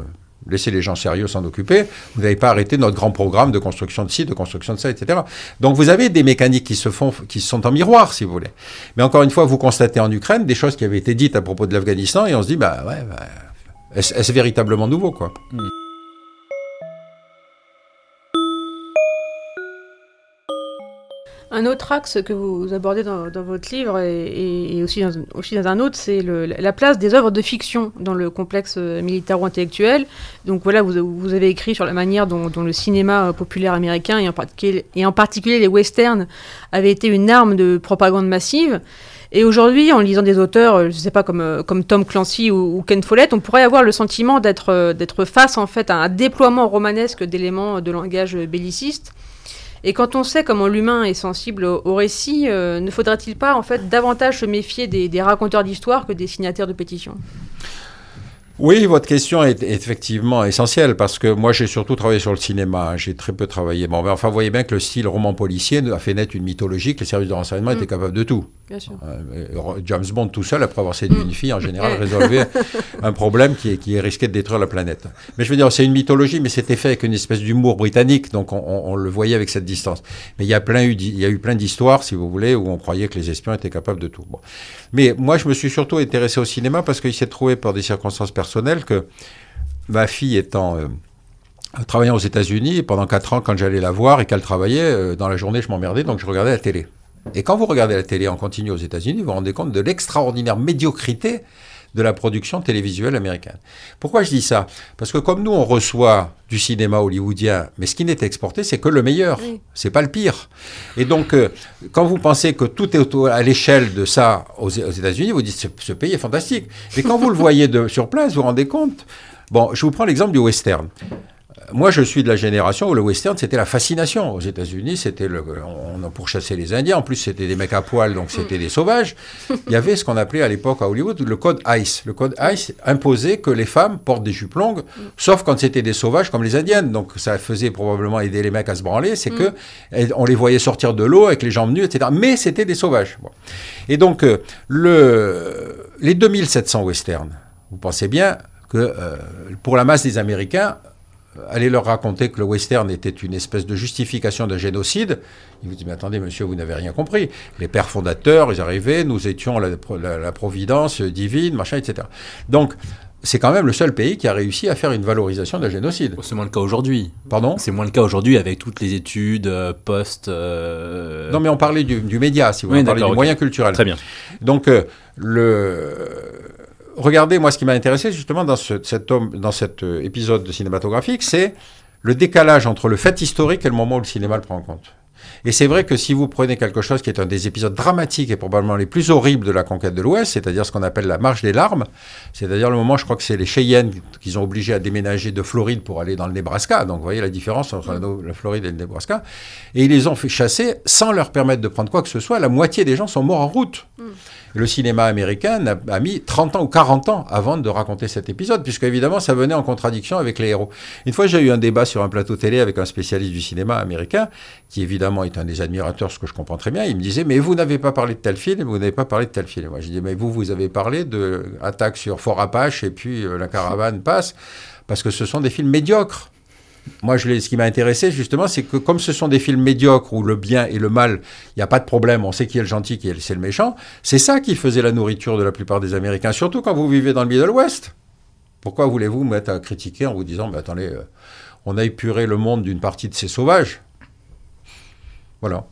laissez les gens sérieux s'en occuper. Vous n'avez pas arrêté notre grand programme de construction de sites, de construction de ça, etc. Donc vous avez des mécaniques qui se font, qui sont en miroir, si vous voulez. Mais encore une fois, vous constatez en Ukraine des choses qui avaient été dites à propos de l'Afghanistan et on se dit, bah ouais, bah, est-ce véritablement nouveau, quoi? Hmm. Un autre axe que vous abordez dans, votre livre et, aussi, dans, un autre, c'est la place des œuvres de fiction dans le complexe euh, militaro-intellectuel. Donc voilà, vous, avez écrit sur la manière dont, le cinéma euh, populaire américain et en, particulier, les westerns avaient été une arme de propagande massive. Et aujourd'hui, en lisant des auteurs, euh, je ne sais pas, comme, Tom Clancy ou, Ken Follett, on pourrait avoir le sentiment d'être face en fait à un déploiement romanesque d'éléments de langage belliciste et quand on sait comment l'humain est sensible au, récit, euh, ne faudrait-il pas en fait davantage se méfier des, des raconteurs d'histoire que des signataires de pétitions? Oui, votre question est, effectivement essentielle parce que moi j'ai surtout travaillé sur le cinéma, hein. j'ai très peu travaillé. Bon, enfin, vous voyez bien que le style roman policier a fait naître une mythologie que les services de renseignement mm. étaient capables de tout. Bien sûr. Euh, James Bond tout seul, après avoir séduit mm. une fille, en général, résolvait un problème qui, qui risquait de détruire la planète. Mais je veux dire, c'est une mythologie, mais c'était fait avec une espèce d'humour britannique, donc on, le voyait avec cette distance. Mais il y a, plein, il y a eu plein d'histoires, si vous voulez, où on croyait que les espions étaient capables de tout. Bon. Mais moi, je me suis surtout intéressé au cinéma parce qu'il s'est trouvé par des circonstances personnelles que ma fille étant euh, travaillant aux États-Unis, pendant 4 ans, quand j'allais la voir et qu'elle travaillait, euh, dans la journée, je m'emmerdais, donc je regardais la télé. Et quand vous regardez la télé en continu aux États-Unis, vous vous rendez compte de l'extraordinaire médiocrité de la production télévisuelle américaine. Pourquoi je dis ça? Parce que comme nous, on reçoit du cinéma hollywoodien, mais ce qui n'est exporté, c'est que le meilleur, c'est pas le pire. Et donc, euh, quand vous pensez que tout est à l'échelle de ça aux, États-Unis, vous dites ce, pays est fantastique. Mais quand vous le voyez de, sur place, vous vous rendez compte. Bon, je vous prends l'exemple du western moi, je suis de la génération où le western, c'était la fascination. Aux États-Unis, c'était le, on, pourchassait les Indiens. En plus, c'était des mecs à poil, donc c'était des sauvages. Il y avait ce qu'on appelait à l'époque à Hollywood le code ICE. Le code ICE imposait que les femmes portent des jupes longues, sauf quand c'était des sauvages comme les Indiennes. Donc, ça faisait probablement aider les mecs à se branler. C'est que on les voyait sortir de l'eau avec les jambes nues, etc. Mais c'était des sauvages. Et donc, euh, le, les 2700 westerns, vous pensez bien que euh, pour la masse des Américains, allez leur raconter que le western était une espèce de justification d'un génocide, ils vous disent Mais attendez, monsieur, vous n'avez rien compris. Les pères fondateurs, ils arrivaient, nous étions la, la, providence divine, machin, etc. Donc, c'est quand même le seul pays qui a réussi à faire une valorisation d'un génocide. C'est moins le cas aujourd'hui. Pardon? C'est moins le cas aujourd'hui avec toutes les études euh, post. Euh, non, mais on parlait du, média, si vous voulez, on parlait du moyen culturel. Très bien. Donc, euh, le regardez, moi, ce qui m'a intéressé justement dans, cet, dans cet euh, épisode cinématographique, c'est le décalage entre le fait historique et le moment où le cinéma le prend en compte. Et c'est vrai que si vous prenez quelque chose qui est un des épisodes dramatiques et probablement les plus horribles de la conquête de l'Ouest, c'est-à-dire ce qu'on appelle la marche des larmes, c'est-à-dire le moment, je crois que c'est les Cheyennes qu'ils ont obligés à déménager de Floride pour aller dans le Nebraska. Donc vous voyez la différence entre la Floride et le Nebraska. Et ils les ont fait chasser sans leur permettre de prendre quoi que ce soit. La moitié des gens sont morts en route. Mm. Le cinéma américain a, mis 30 ans ou 40 ans avant de raconter cet épisode, puisque évidemment ça venait en contradiction avec les héros. Une fois, j'ai eu un débat sur un plateau télé avec un spécialiste du cinéma américain, qui évidemment est un des admirateurs, ce que je comprends très bien. Il me disait, mais vous n'avez pas parlé de tel film, vous n'avez pas parlé de tel film. Moi, je dis, mais vous, vous avez parlé de Attaque sur Fort Apache et puis euh, La caravane passe, parce que ce sont des films médiocres. Moi, ce qui m'a intéressé, justement, c'est que comme ce sont des films médiocres où le bien et le mal, il n'y a pas de problème, on sait qui est le gentil, qui est, le méchant, c'est ça qui faisait la nourriture de la plupart des Américains, surtout quand vous vivez dans le Middle West. Pourquoi voulez-vous mettre à critiquer en vous disant, attendez, euh, on a épuré le monde d'une partie de ces sauvages? Voilà.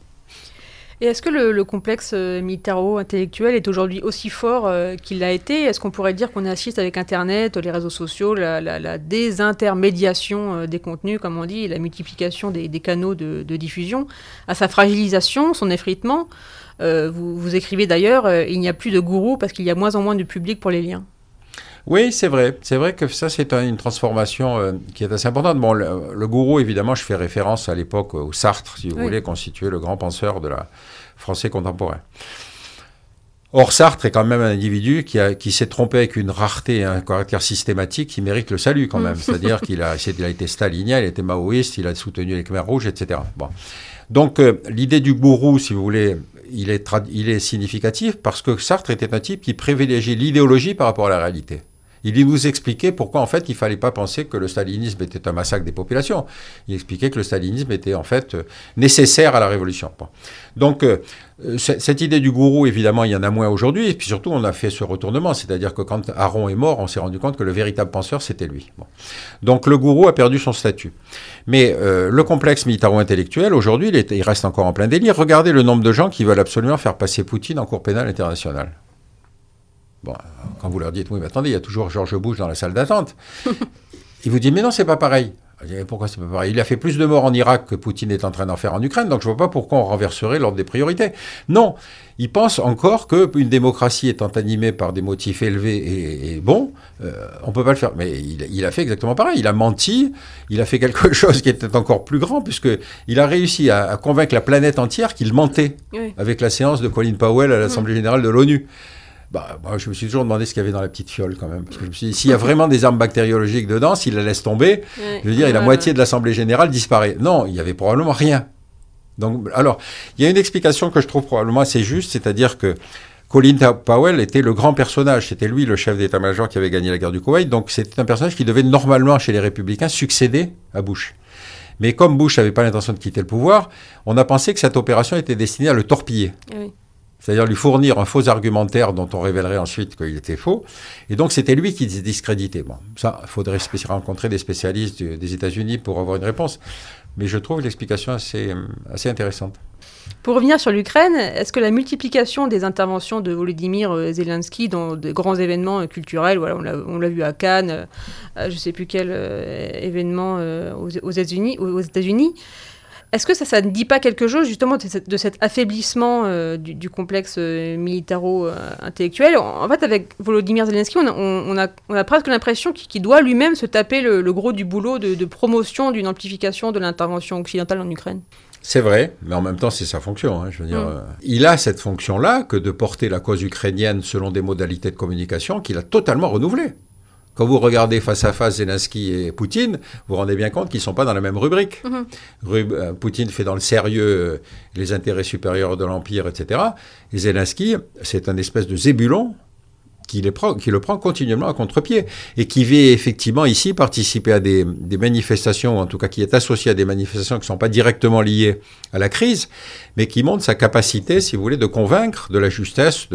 Et est-ce que le, complexe euh, militaro-intellectuel est aujourd'hui aussi fort euh, qu'il l'a été? Est-ce qu'on pourrait dire qu'on assiste avec Internet, les réseaux sociaux, la, désintermédiation euh, des contenus, comme on dit, la multiplication des, canaux de, diffusion, à sa fragilisation, son effritement? Vous, vous, écrivez d'ailleurs, il n'y a plus de gourou parce qu'il y a moins en moins de public pour les liens. Oui, c'est vrai. C'est vrai que ça, c'est une transformation qui est assez importante. Bon, le, gourou, évidemment, je fais référence à l'époque au Sartre, si vous voulez, constituer le grand penseur de la, français contemporain. Or, Sartre est quand même un individu qui, qui s'est trompé avec une rareté, un caractère systématique qui mérite le salut quand même. Mm. C'est-à-dire qu'il a, il a été stalinien, il a été maoïste, il a soutenu les Khmers rouges, etc. Bon. Donc, euh, l'idée du gourou, si vous voulez, il est, il est significatif parce que Sartre était un type qui privilégiait l'idéologie par rapport à la réalité. Il nous expliquait pourquoi en fait il fallait pas penser que le stalinisme était un massacre des populations. Il expliquait que le stalinisme était en fait euh, nécessaire à la révolution. Donc euh, cette idée du gourou, évidemment, il y en a moins aujourd'hui. Et puis surtout, on a fait ce retournement. C'est-à-dire que quand Aaron est mort, on s'est rendu compte que le véritable penseur, c'était lui. Donc le gourou a perdu son statut. Mais euh, le complexe militaro-intellectuel, aujourd'hui, il, il, reste encore en plein délire. Regardez le nombre de gens qui veulent absolument faire passer Poutine en cour pénale internationale. Bon, quand vous leur dites, oui, mais attendez, il y a toujours George Bush dans la salle d'attente. il vous dit, mais non, c'est pas pareil. Pourquoi c'est pas pareil? Il a fait plus de morts en Irak que Poutine est en train d'en faire en Ukraine, donc je ne vois pas pourquoi on renverserait l'ordre des priorités. Non, il pense encore qu'une démocratie étant animée par des motifs élevés et, bons, euh, on ne peut pas le faire. Mais il, a fait exactement pareil. Il a menti, il a fait quelque chose qui était encore plus grand, puisqu'il a réussi à, convaincre la planète entière qu'il mentait avec la séance de Colin Powell à l'Assemblée générale de l'ONU. Bah, je me suis toujours demandé ce qu'il y avait dans la petite fiole quand même. Parce que je me suis dit, s'il y a vraiment des armes bactériologiques dedans, s'il la laisse tomber, je veux dire, la moitié de l'Assemblée générale disparaît. Non, il y avait probablement rien. Donc, alors, il y a une explication que je trouve probablement assez juste, c'est-à-dire que Colin Powell était le grand personnage. C'était lui le chef d'état-major qui avait gagné la guerre du Koweït. Donc, c'était un personnage qui devait normalement, chez les Républicains, succéder à Bush. Mais comme Bush n'avait pas l'intention de quitter le pouvoir, on a pensé que cette opération était destinée à le torpiller. Oui c'est-à-dire lui fournir un faux argumentaire dont on révélerait ensuite qu'il était faux. Et donc c'était lui qui discréditait. Bon, ça, il faudrait rencontrer des spécialistes des États-Unis pour avoir une réponse. Mais je trouve l'explication assez, assez intéressante. Pour revenir sur l'Ukraine, est-ce que la multiplication des interventions de Volodymyr euh, Zelensky dans de grands événements euh, culturels, voilà, on l'a vu à Cannes, je ne sais plus quel euh, événement aux États-Unis est-ce que ça, ça ne dit pas quelque chose justement de, cet affaiblissement euh, du, complexe euh, militaro-intellectuel? En fait, avec Volodymyr Zelensky, on a, presque l'impression qu'il doit lui-même se taper le, gros du boulot de, promotion d'une amplification de l'intervention occidentale en Ukraine. C'est vrai, mais en même temps, c'est sa fonction. Hein, je veux dire, mm. euh, il a cette fonction-là que de porter la cause ukrainienne selon des modalités de communication qu'il a totalement renouvelées. Quand vous regardez face à face Zelensky et Poutine, vous vous rendez bien compte qu'ils ne sont pas dans la même rubrique. Mhm. Euh, Poutine fait dans le sérieux euh, les intérêts supérieurs de l'Empire, etc. Et Zelensky, c'est un espèce de zébulon qui, le prend continuellement à contre-pied et qui va effectivement ici participer à des, manifestations, en tout cas qui est associé à des manifestations qui ne sont pas directement liées à la crise, mais qui montrent sa capacité, si vous voulez, de convaincre de la justesse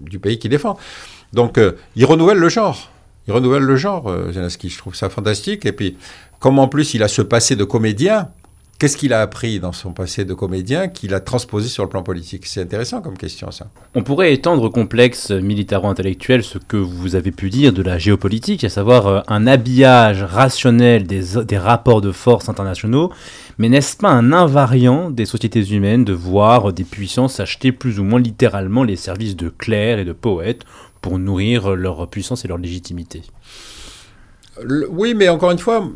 du pays qu'il défend. Donc, euh, il renouvelle le genre il renouvelle le genre, euh, Zelensky. Je trouve ça fantastique. Et puis, comme en plus il a ce passé de comédien, qu'est-ce qu'il a appris dans son passé de comédien qu'il a transposé sur le plan politique? C'est intéressant comme question, ça. On pourrait étendre au complexe militaro-intellectuel ce que vous avez pu dire de la géopolitique, à savoir euh, un habillage rationnel des, des rapports de force internationaux. Mais n'est-ce pas un invariant des sociétés humaines de voir des puissances acheter plus ou moins littéralement les services de clercs et de poètes pour nourrir leur puissance et leur légitimité. oui, mais encore une fois,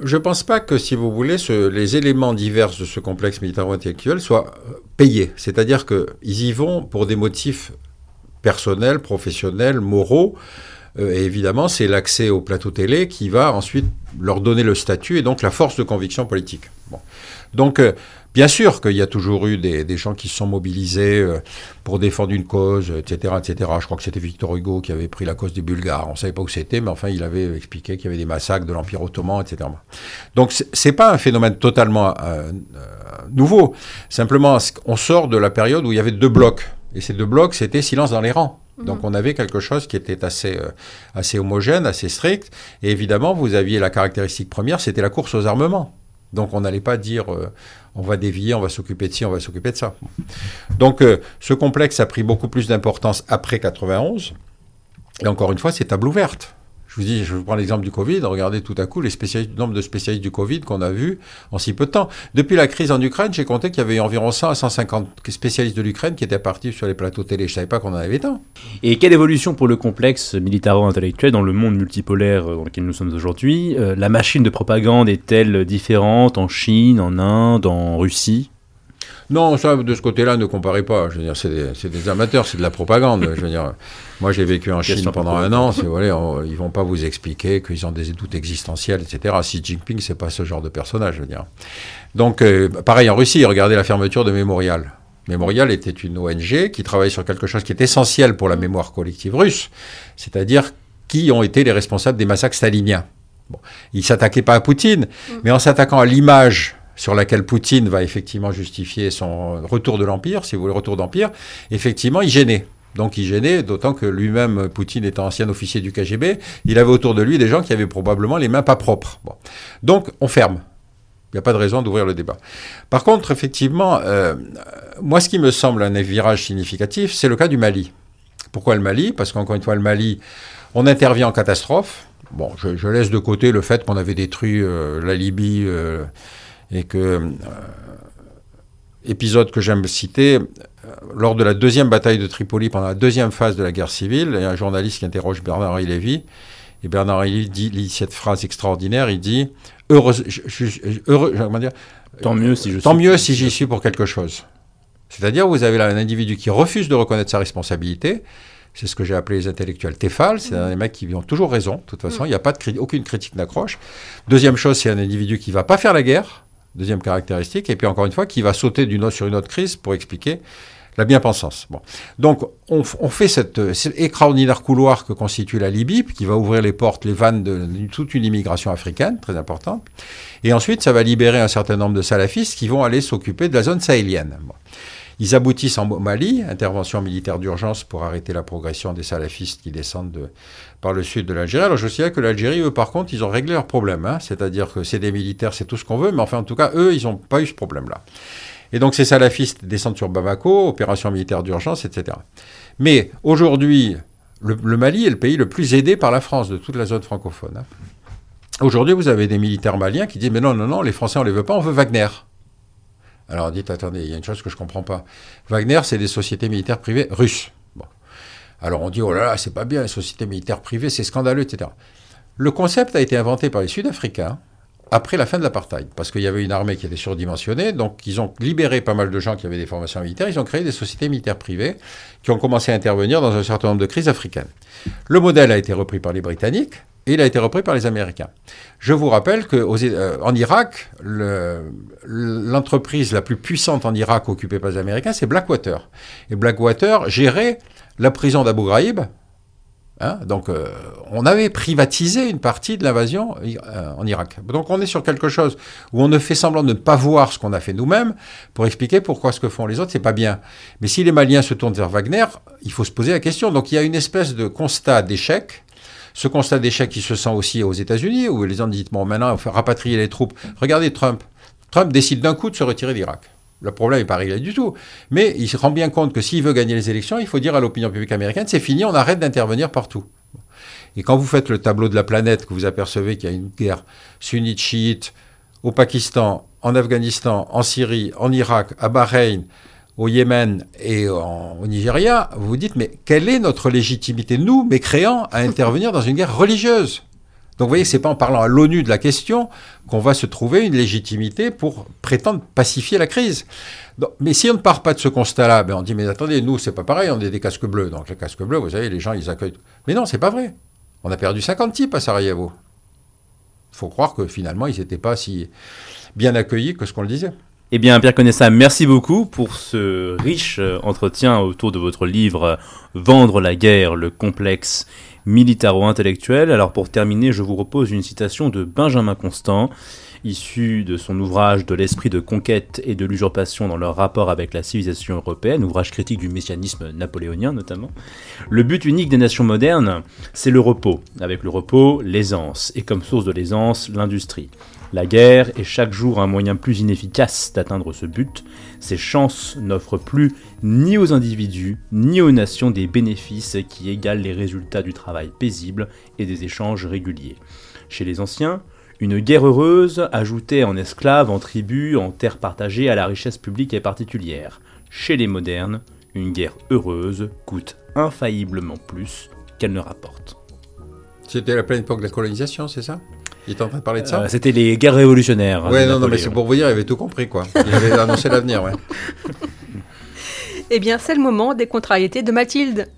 je ne pense pas que, si vous voulez, les éléments divers de ce complexe militaro-intellectuel soient euh, payés. C'est-à-dire qu'ils y vont pour des motifs personnels, professionnels, moraux. Euh, et évidemment, c'est l'accès au plateau télé qui va ensuite leur donner le statut et donc la force de conviction politique. Bon. Donc, euh, Bien sûr qu'il y a toujours eu des, gens qui se sont mobilisés euh, pour défendre une cause, etc., etc. Je crois que c'était Victor Hugo qui avait pris la cause des Bulgares. On ne savait pas où c'était, mais enfin, il avait expliqué qu'il y avait des massacres de l'Empire ottoman, etc. Donc, c'est pas un phénomène totalement euh, euh, nouveau. Simplement, on sort de la période où il y avait deux blocs. Et ces deux blocs, c'était silence dans les rangs. Mhm. Donc on avait quelque chose qui était assez, assez homogène, assez strict. Et évidemment, vous aviez la caractéristique première, c'était la course aux armements. Donc on n'allait pas dire euh, on va dévier, on va s'occuper de ci, on va s'occuper de ça. Donc euh, ce complexe a pris beaucoup plus d'importance après 91. Et encore une fois, c'est table ouverte. Je vous dis, je vous prends l'exemple du Covid. Regardez tout à coup les spécialistes, le nombre de spécialistes du Covid qu'on a vu en si peu de temps. Depuis la crise en Ukraine, j'ai compté qu'il y avait environ 100 à 150 spécialistes de l'Ukraine qui étaient partis sur les plateaux télé. Je savais pas qu'on en avait tant. Et quelle évolution pour le complexe militaro-intellectuel dans le monde multipolaire dans lequel nous sommes aujourd'hui? Euh, La machine de propagande est-elle différente en Chine, en Inde, en Russie? Non, ça, de ce côté-là, ne comparez pas. Je veux dire, c'est des, amateurs, c'est de la propagande. je veux dire, moi, j'ai vécu en Chine pendant un an. Ils ne ils vont pas vous expliquer qu'ils ont des doutes existentiels, etc. Xi Jinping, c'est pas ce genre de personnage, je veux dire. Donc, euh, pareil en Russie, regardez la fermeture de Mémorial. Mémorial était une ONG qui travaillait sur quelque chose qui est essentiel pour la mémoire collective russe, c'est-à-dire qui ont été les responsables des massacres staliniens. Bon. Il ne s'attaquait pas à Poutine, mais en s'attaquant à l'image sur laquelle Poutine va effectivement justifier son retour de l'Empire, si vous voulez, retour d'Empire, effectivement, il gênait. Donc il gênait, d'autant que lui-même, Poutine étant ancien officier du KGB, il avait autour de lui des gens qui avaient probablement les mains pas propres. Donc on ferme. Il n'y a pas de raison d'ouvrir le débat. Par contre, effectivement, euh, moi, ce qui me semble un virage significatif, c'est le cas du Mali. Pourquoi le Mali? Parce qu'encore une fois, le Mali, on intervient en catastrophe. Bon, je, laisse de côté le fait qu'on avait détruit euh, la Libye euh, et que, épisode que j'aime citer, lors de la deuxième bataille de Tripoli, pendant la deuxième phase de la guerre civile, il y a un journaliste qui interroge Bernard-Henri Lévy, et Bernard-Henri dit, lit cette phrase extraordinaire, il dit heureux, heureux dire, tant mieux si je tant mieux si j'y suis pour quelque chose. C'est-à-dire vous avez là un individu qui refuse de reconnaître sa responsabilité. C'est ce que j'ai appelé les intellectuels Tefal. C'est des mecs qui ont toujours raison. De toute façon, il n'y a pas de aucune critique d'accroche. Deuxième chose, c'est un individu qui va pas faire la guerre. Deuxième caractéristique. Et puis encore une fois, qui va sauter d'une autre sur une autre crise pour expliquer la bien-pensance. Bon. Donc, on, fait cet extraordinaire couloir que constitue la Libye, qui va ouvrir les portes, les vannes de, toute une immigration africaine, très importante. Et ensuite, ça va libérer un certain nombre de salafistes qui vont aller s'occuper de la zone sahélienne. Ils aboutissent en Mali, intervention militaire d'urgence pour arrêter la progression des salafistes qui descendent de, par le sud de l'Algérie. Alors je sais que l'Algérie, eux, par contre, ils ont réglé leur problème. Hein. C'est-à-dire que c'est des militaires, c'est tout ce qu'on veut, mais enfin, en tout cas, eux, ils n'ont pas eu ce problème-là. Et donc ces salafistes descendent sur Bamako, opération militaire d'urgence, etc. Mais aujourd'hui, le, Mali est le pays le plus aidé par la France de toute la zone francophone. Hein. Aujourd'hui, vous avez des militaires maliens qui disent Mais non, non, non, les Français, on ne les veut pas, on veut Wagner. Alors dites Attendez, il y a une chose que je ne comprends pas. Wagner, c'est des sociétés militaires privées russes. Alors on dit Oh là là, c'est pas bien, les sociétés militaires privées, c'est scandaleux, etc. Le concept a été inventé par les Sud-Africains après la fin de l'apartheid, parce qu'il y avait une armée qui était surdimensionnée, donc ils ont libéré pas mal de gens qui avaient des formations militaires, ils ont créé des sociétés militaires privées qui ont commencé à intervenir dans un certain nombre de crises africaines. Le modèle a été repris par les Britanniques et il a été repris par les Américains. Je vous rappelle qu'en euh, Irak, l'entreprise la plus puissante en Irak occupée par les Américains, c'est Blackwater. Et Blackwater gérait la prison d'Abu Ghraib, Hein, donc, euh, on avait privatisé une partie de l'invasion euh, en Irak. Donc, on est sur quelque chose où on ne fait semblant de ne pas voir ce qu'on a fait nous-mêmes pour expliquer pourquoi ce que font les autres, c'est pas bien. Mais si les Maliens se tournent vers Wagner, il faut se poser la question. Donc, il y a une espèce de constat d'échec. Ce constat d'échec, il se sent aussi aux États-Unis, où les gens disent bon, maintenant, il faut rapatrier les troupes. Regardez Trump. Trump décide d'un coup de se retirer d'Irak. Le problème n'est pas réglé du tout. Mais il se rend bien compte que s'il veut gagner les élections, il faut dire à l'opinion publique américaine, c'est fini, on arrête d'intervenir partout. Et quand vous faites le tableau de la planète, que vous apercevez qu'il y a une guerre sunnite-chiite au Pakistan, en Afghanistan, en Syrie, en Irak, à Bahreïn, au Yémen et au Nigeria, vous vous dites, mais quelle est notre légitimité, nous, mécréants, à intervenir dans une guerre religieuse? Donc vous voyez, ce n'est pas en parlant à l'ONU de la question qu'on va se trouver une légitimité pour prétendre pacifier la crise. mais si on ne part pas de ce constat-là, ben on dit mais attendez, nous c'est pas pareil, on est des casques bleus. Donc les casques bleus, vous savez, les gens ils accueillent. Mais non, c'est pas vrai. On a perdu 50 types à Sarajevo. Il faut croire que finalement ils n'étaient pas si bien accueillis que ce qu'on le disait. Eh bien, Pierre Conessa, merci beaucoup pour ce riche euh, entretien autour de votre livre Vendre la guerre, le complexe militaro-intellectuel. Alors pour terminer, je vous repose une citation de Benjamin Constant, issue de son ouvrage De l'esprit de conquête et de l'usurpation dans leur rapport avec la civilisation européenne, ouvrage critique du messianisme napoléonien notamment. Le but unique des nations modernes, c'est le repos. Avec le repos, l'aisance, et comme source de l'aisance, l'industrie. La guerre est chaque jour un moyen plus inefficace d'atteindre ce but. Ces chances n'offrent plus ni aux individus ni aux nations des bénéfices qui égalent les résultats du travail paisible et des échanges réguliers. Chez les anciens, une guerre heureuse ajoutait en esclaves, en tribus, en terres partagées à la richesse publique et particulière. Chez les modernes, une guerre heureuse coûte infailliblement plus qu'elle ne rapporte. C'était la pleine époque de la colonisation, c'est ça? Il était en train de parler de ça euh, C'était les guerres révolutionnaires. Ouais, non, non, mais c'est pour vous dire, il avait tout compris, quoi. Il avait annoncé l'avenir, ouais. Eh bien, c'est le moment des contrariétés de Mathilde.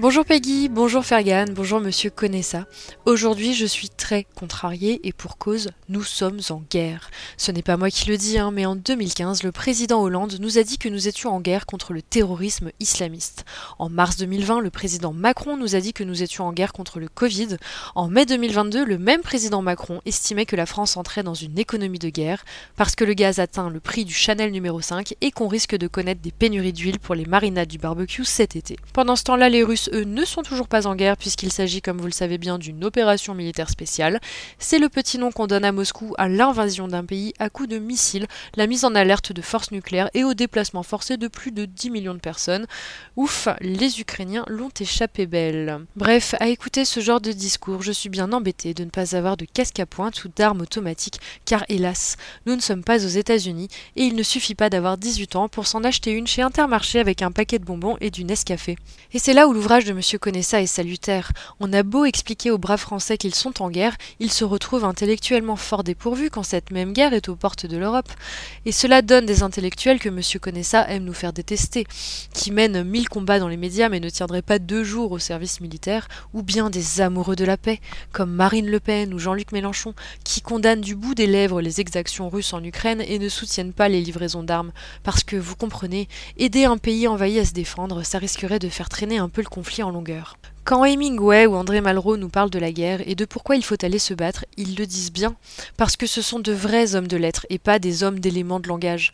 Bonjour Peggy, bonjour Fergan, bonjour Monsieur Conessa. Aujourd'hui, je suis très contrariée et pour cause, nous sommes en guerre. Ce n'est pas moi qui le dis, hein, mais en 2015, le président Hollande nous a dit que nous étions en guerre contre le terrorisme islamiste. En mars 2020, le président Macron nous a dit que nous étions en guerre contre le Covid. En mai 2022, le même président Macron estimait que la France entrait dans une économie de guerre parce que le gaz atteint le prix du Chanel numéro 5 et qu'on risque de connaître des pénuries d'huile pour les marinades du barbecue cet été. Pendant ce temps-là, les Russes eux, ne sont toujours pas en guerre puisqu'il s'agit, comme vous le savez bien, d'une opération militaire spéciale. C'est le petit nom qu'on donne à Moscou à l'invasion d'un pays à coups de missiles, la mise en alerte de forces nucléaires et au déplacement forcé de plus de 10 millions de personnes. Ouf, les Ukrainiens l'ont échappé belle. Bref, à écouter ce genre de discours, je suis bien embêtée de ne pas avoir de casque à pointe ou d'armes automatiques, car hélas, nous ne sommes pas aux États-Unis et il ne suffit pas d'avoir 18 ans pour s'en acheter une chez Intermarché avec un paquet de bonbons et du Nescafé. Et c'est là où l'ouvrage de M. Conessa est salutaire. On a beau expliquer aux braves Français qu'ils sont en guerre, ils se retrouvent intellectuellement fort dépourvus quand cette même guerre est aux portes de l'Europe. Et cela donne des intellectuels que M. Conessa aime nous faire détester, qui mènent mille combats dans les médias mais ne tiendraient pas deux jours au service militaire, ou bien des amoureux de la paix, comme Marine Le Pen ou Jean-Luc Mélenchon, qui condamnent du bout des lèvres les exactions russes en Ukraine et ne soutiennent pas les livraisons d'armes, parce que, vous comprenez, aider un pays envahi à se défendre, ça risquerait de faire traîner un peu le en longueur. Quand Hemingway ou André Malraux nous parlent de la guerre et de pourquoi il faut aller se battre, ils le disent bien, parce que ce sont de vrais hommes de lettres et pas des hommes d'éléments de langage.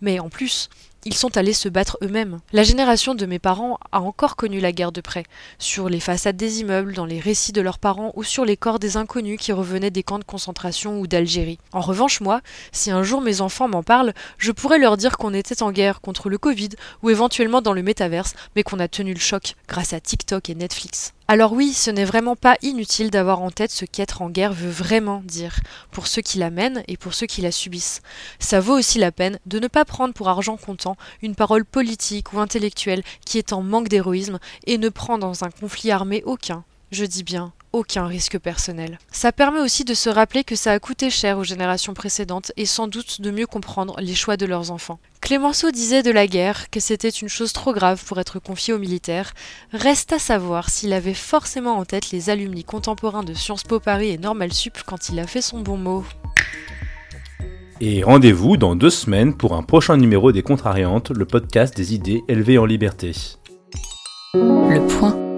Mais en plus, ils sont allés se battre eux-mêmes. La génération de mes parents a encore connu la guerre de près, sur les façades des immeubles, dans les récits de leurs parents ou sur les corps des inconnus qui revenaient des camps de concentration ou d'Algérie. En revanche, moi, si un jour mes enfants m'en parlent, je pourrais leur dire qu'on était en guerre contre le Covid ou éventuellement dans le métaverse, mais qu'on a tenu le choc grâce à TikTok et Netflix. Alors oui, ce n'est vraiment pas inutile d'avoir en tête ce qu'être en guerre veut vraiment dire, pour ceux qui la mènent et pour ceux qui la subissent. Ça vaut aussi la peine de ne pas prendre pour argent comptant une parole politique ou intellectuelle qui est en manque d'héroïsme et ne prend dans un conflit armé aucun, je dis bien aucun risque personnel. Ça permet aussi de se rappeler que ça a coûté cher aux générations précédentes et sans doute de mieux comprendre les choix de leurs enfants. Clémenceau disait de la guerre que c'était une chose trop grave pour être confiée aux militaires. Reste à savoir s'il avait forcément en tête les alumni contemporains de Sciences Po Paris et Normal Sup quand il a fait son bon mot. Et rendez-vous dans deux semaines pour un prochain numéro des Contrariantes, le podcast des idées élevées en liberté. Le point.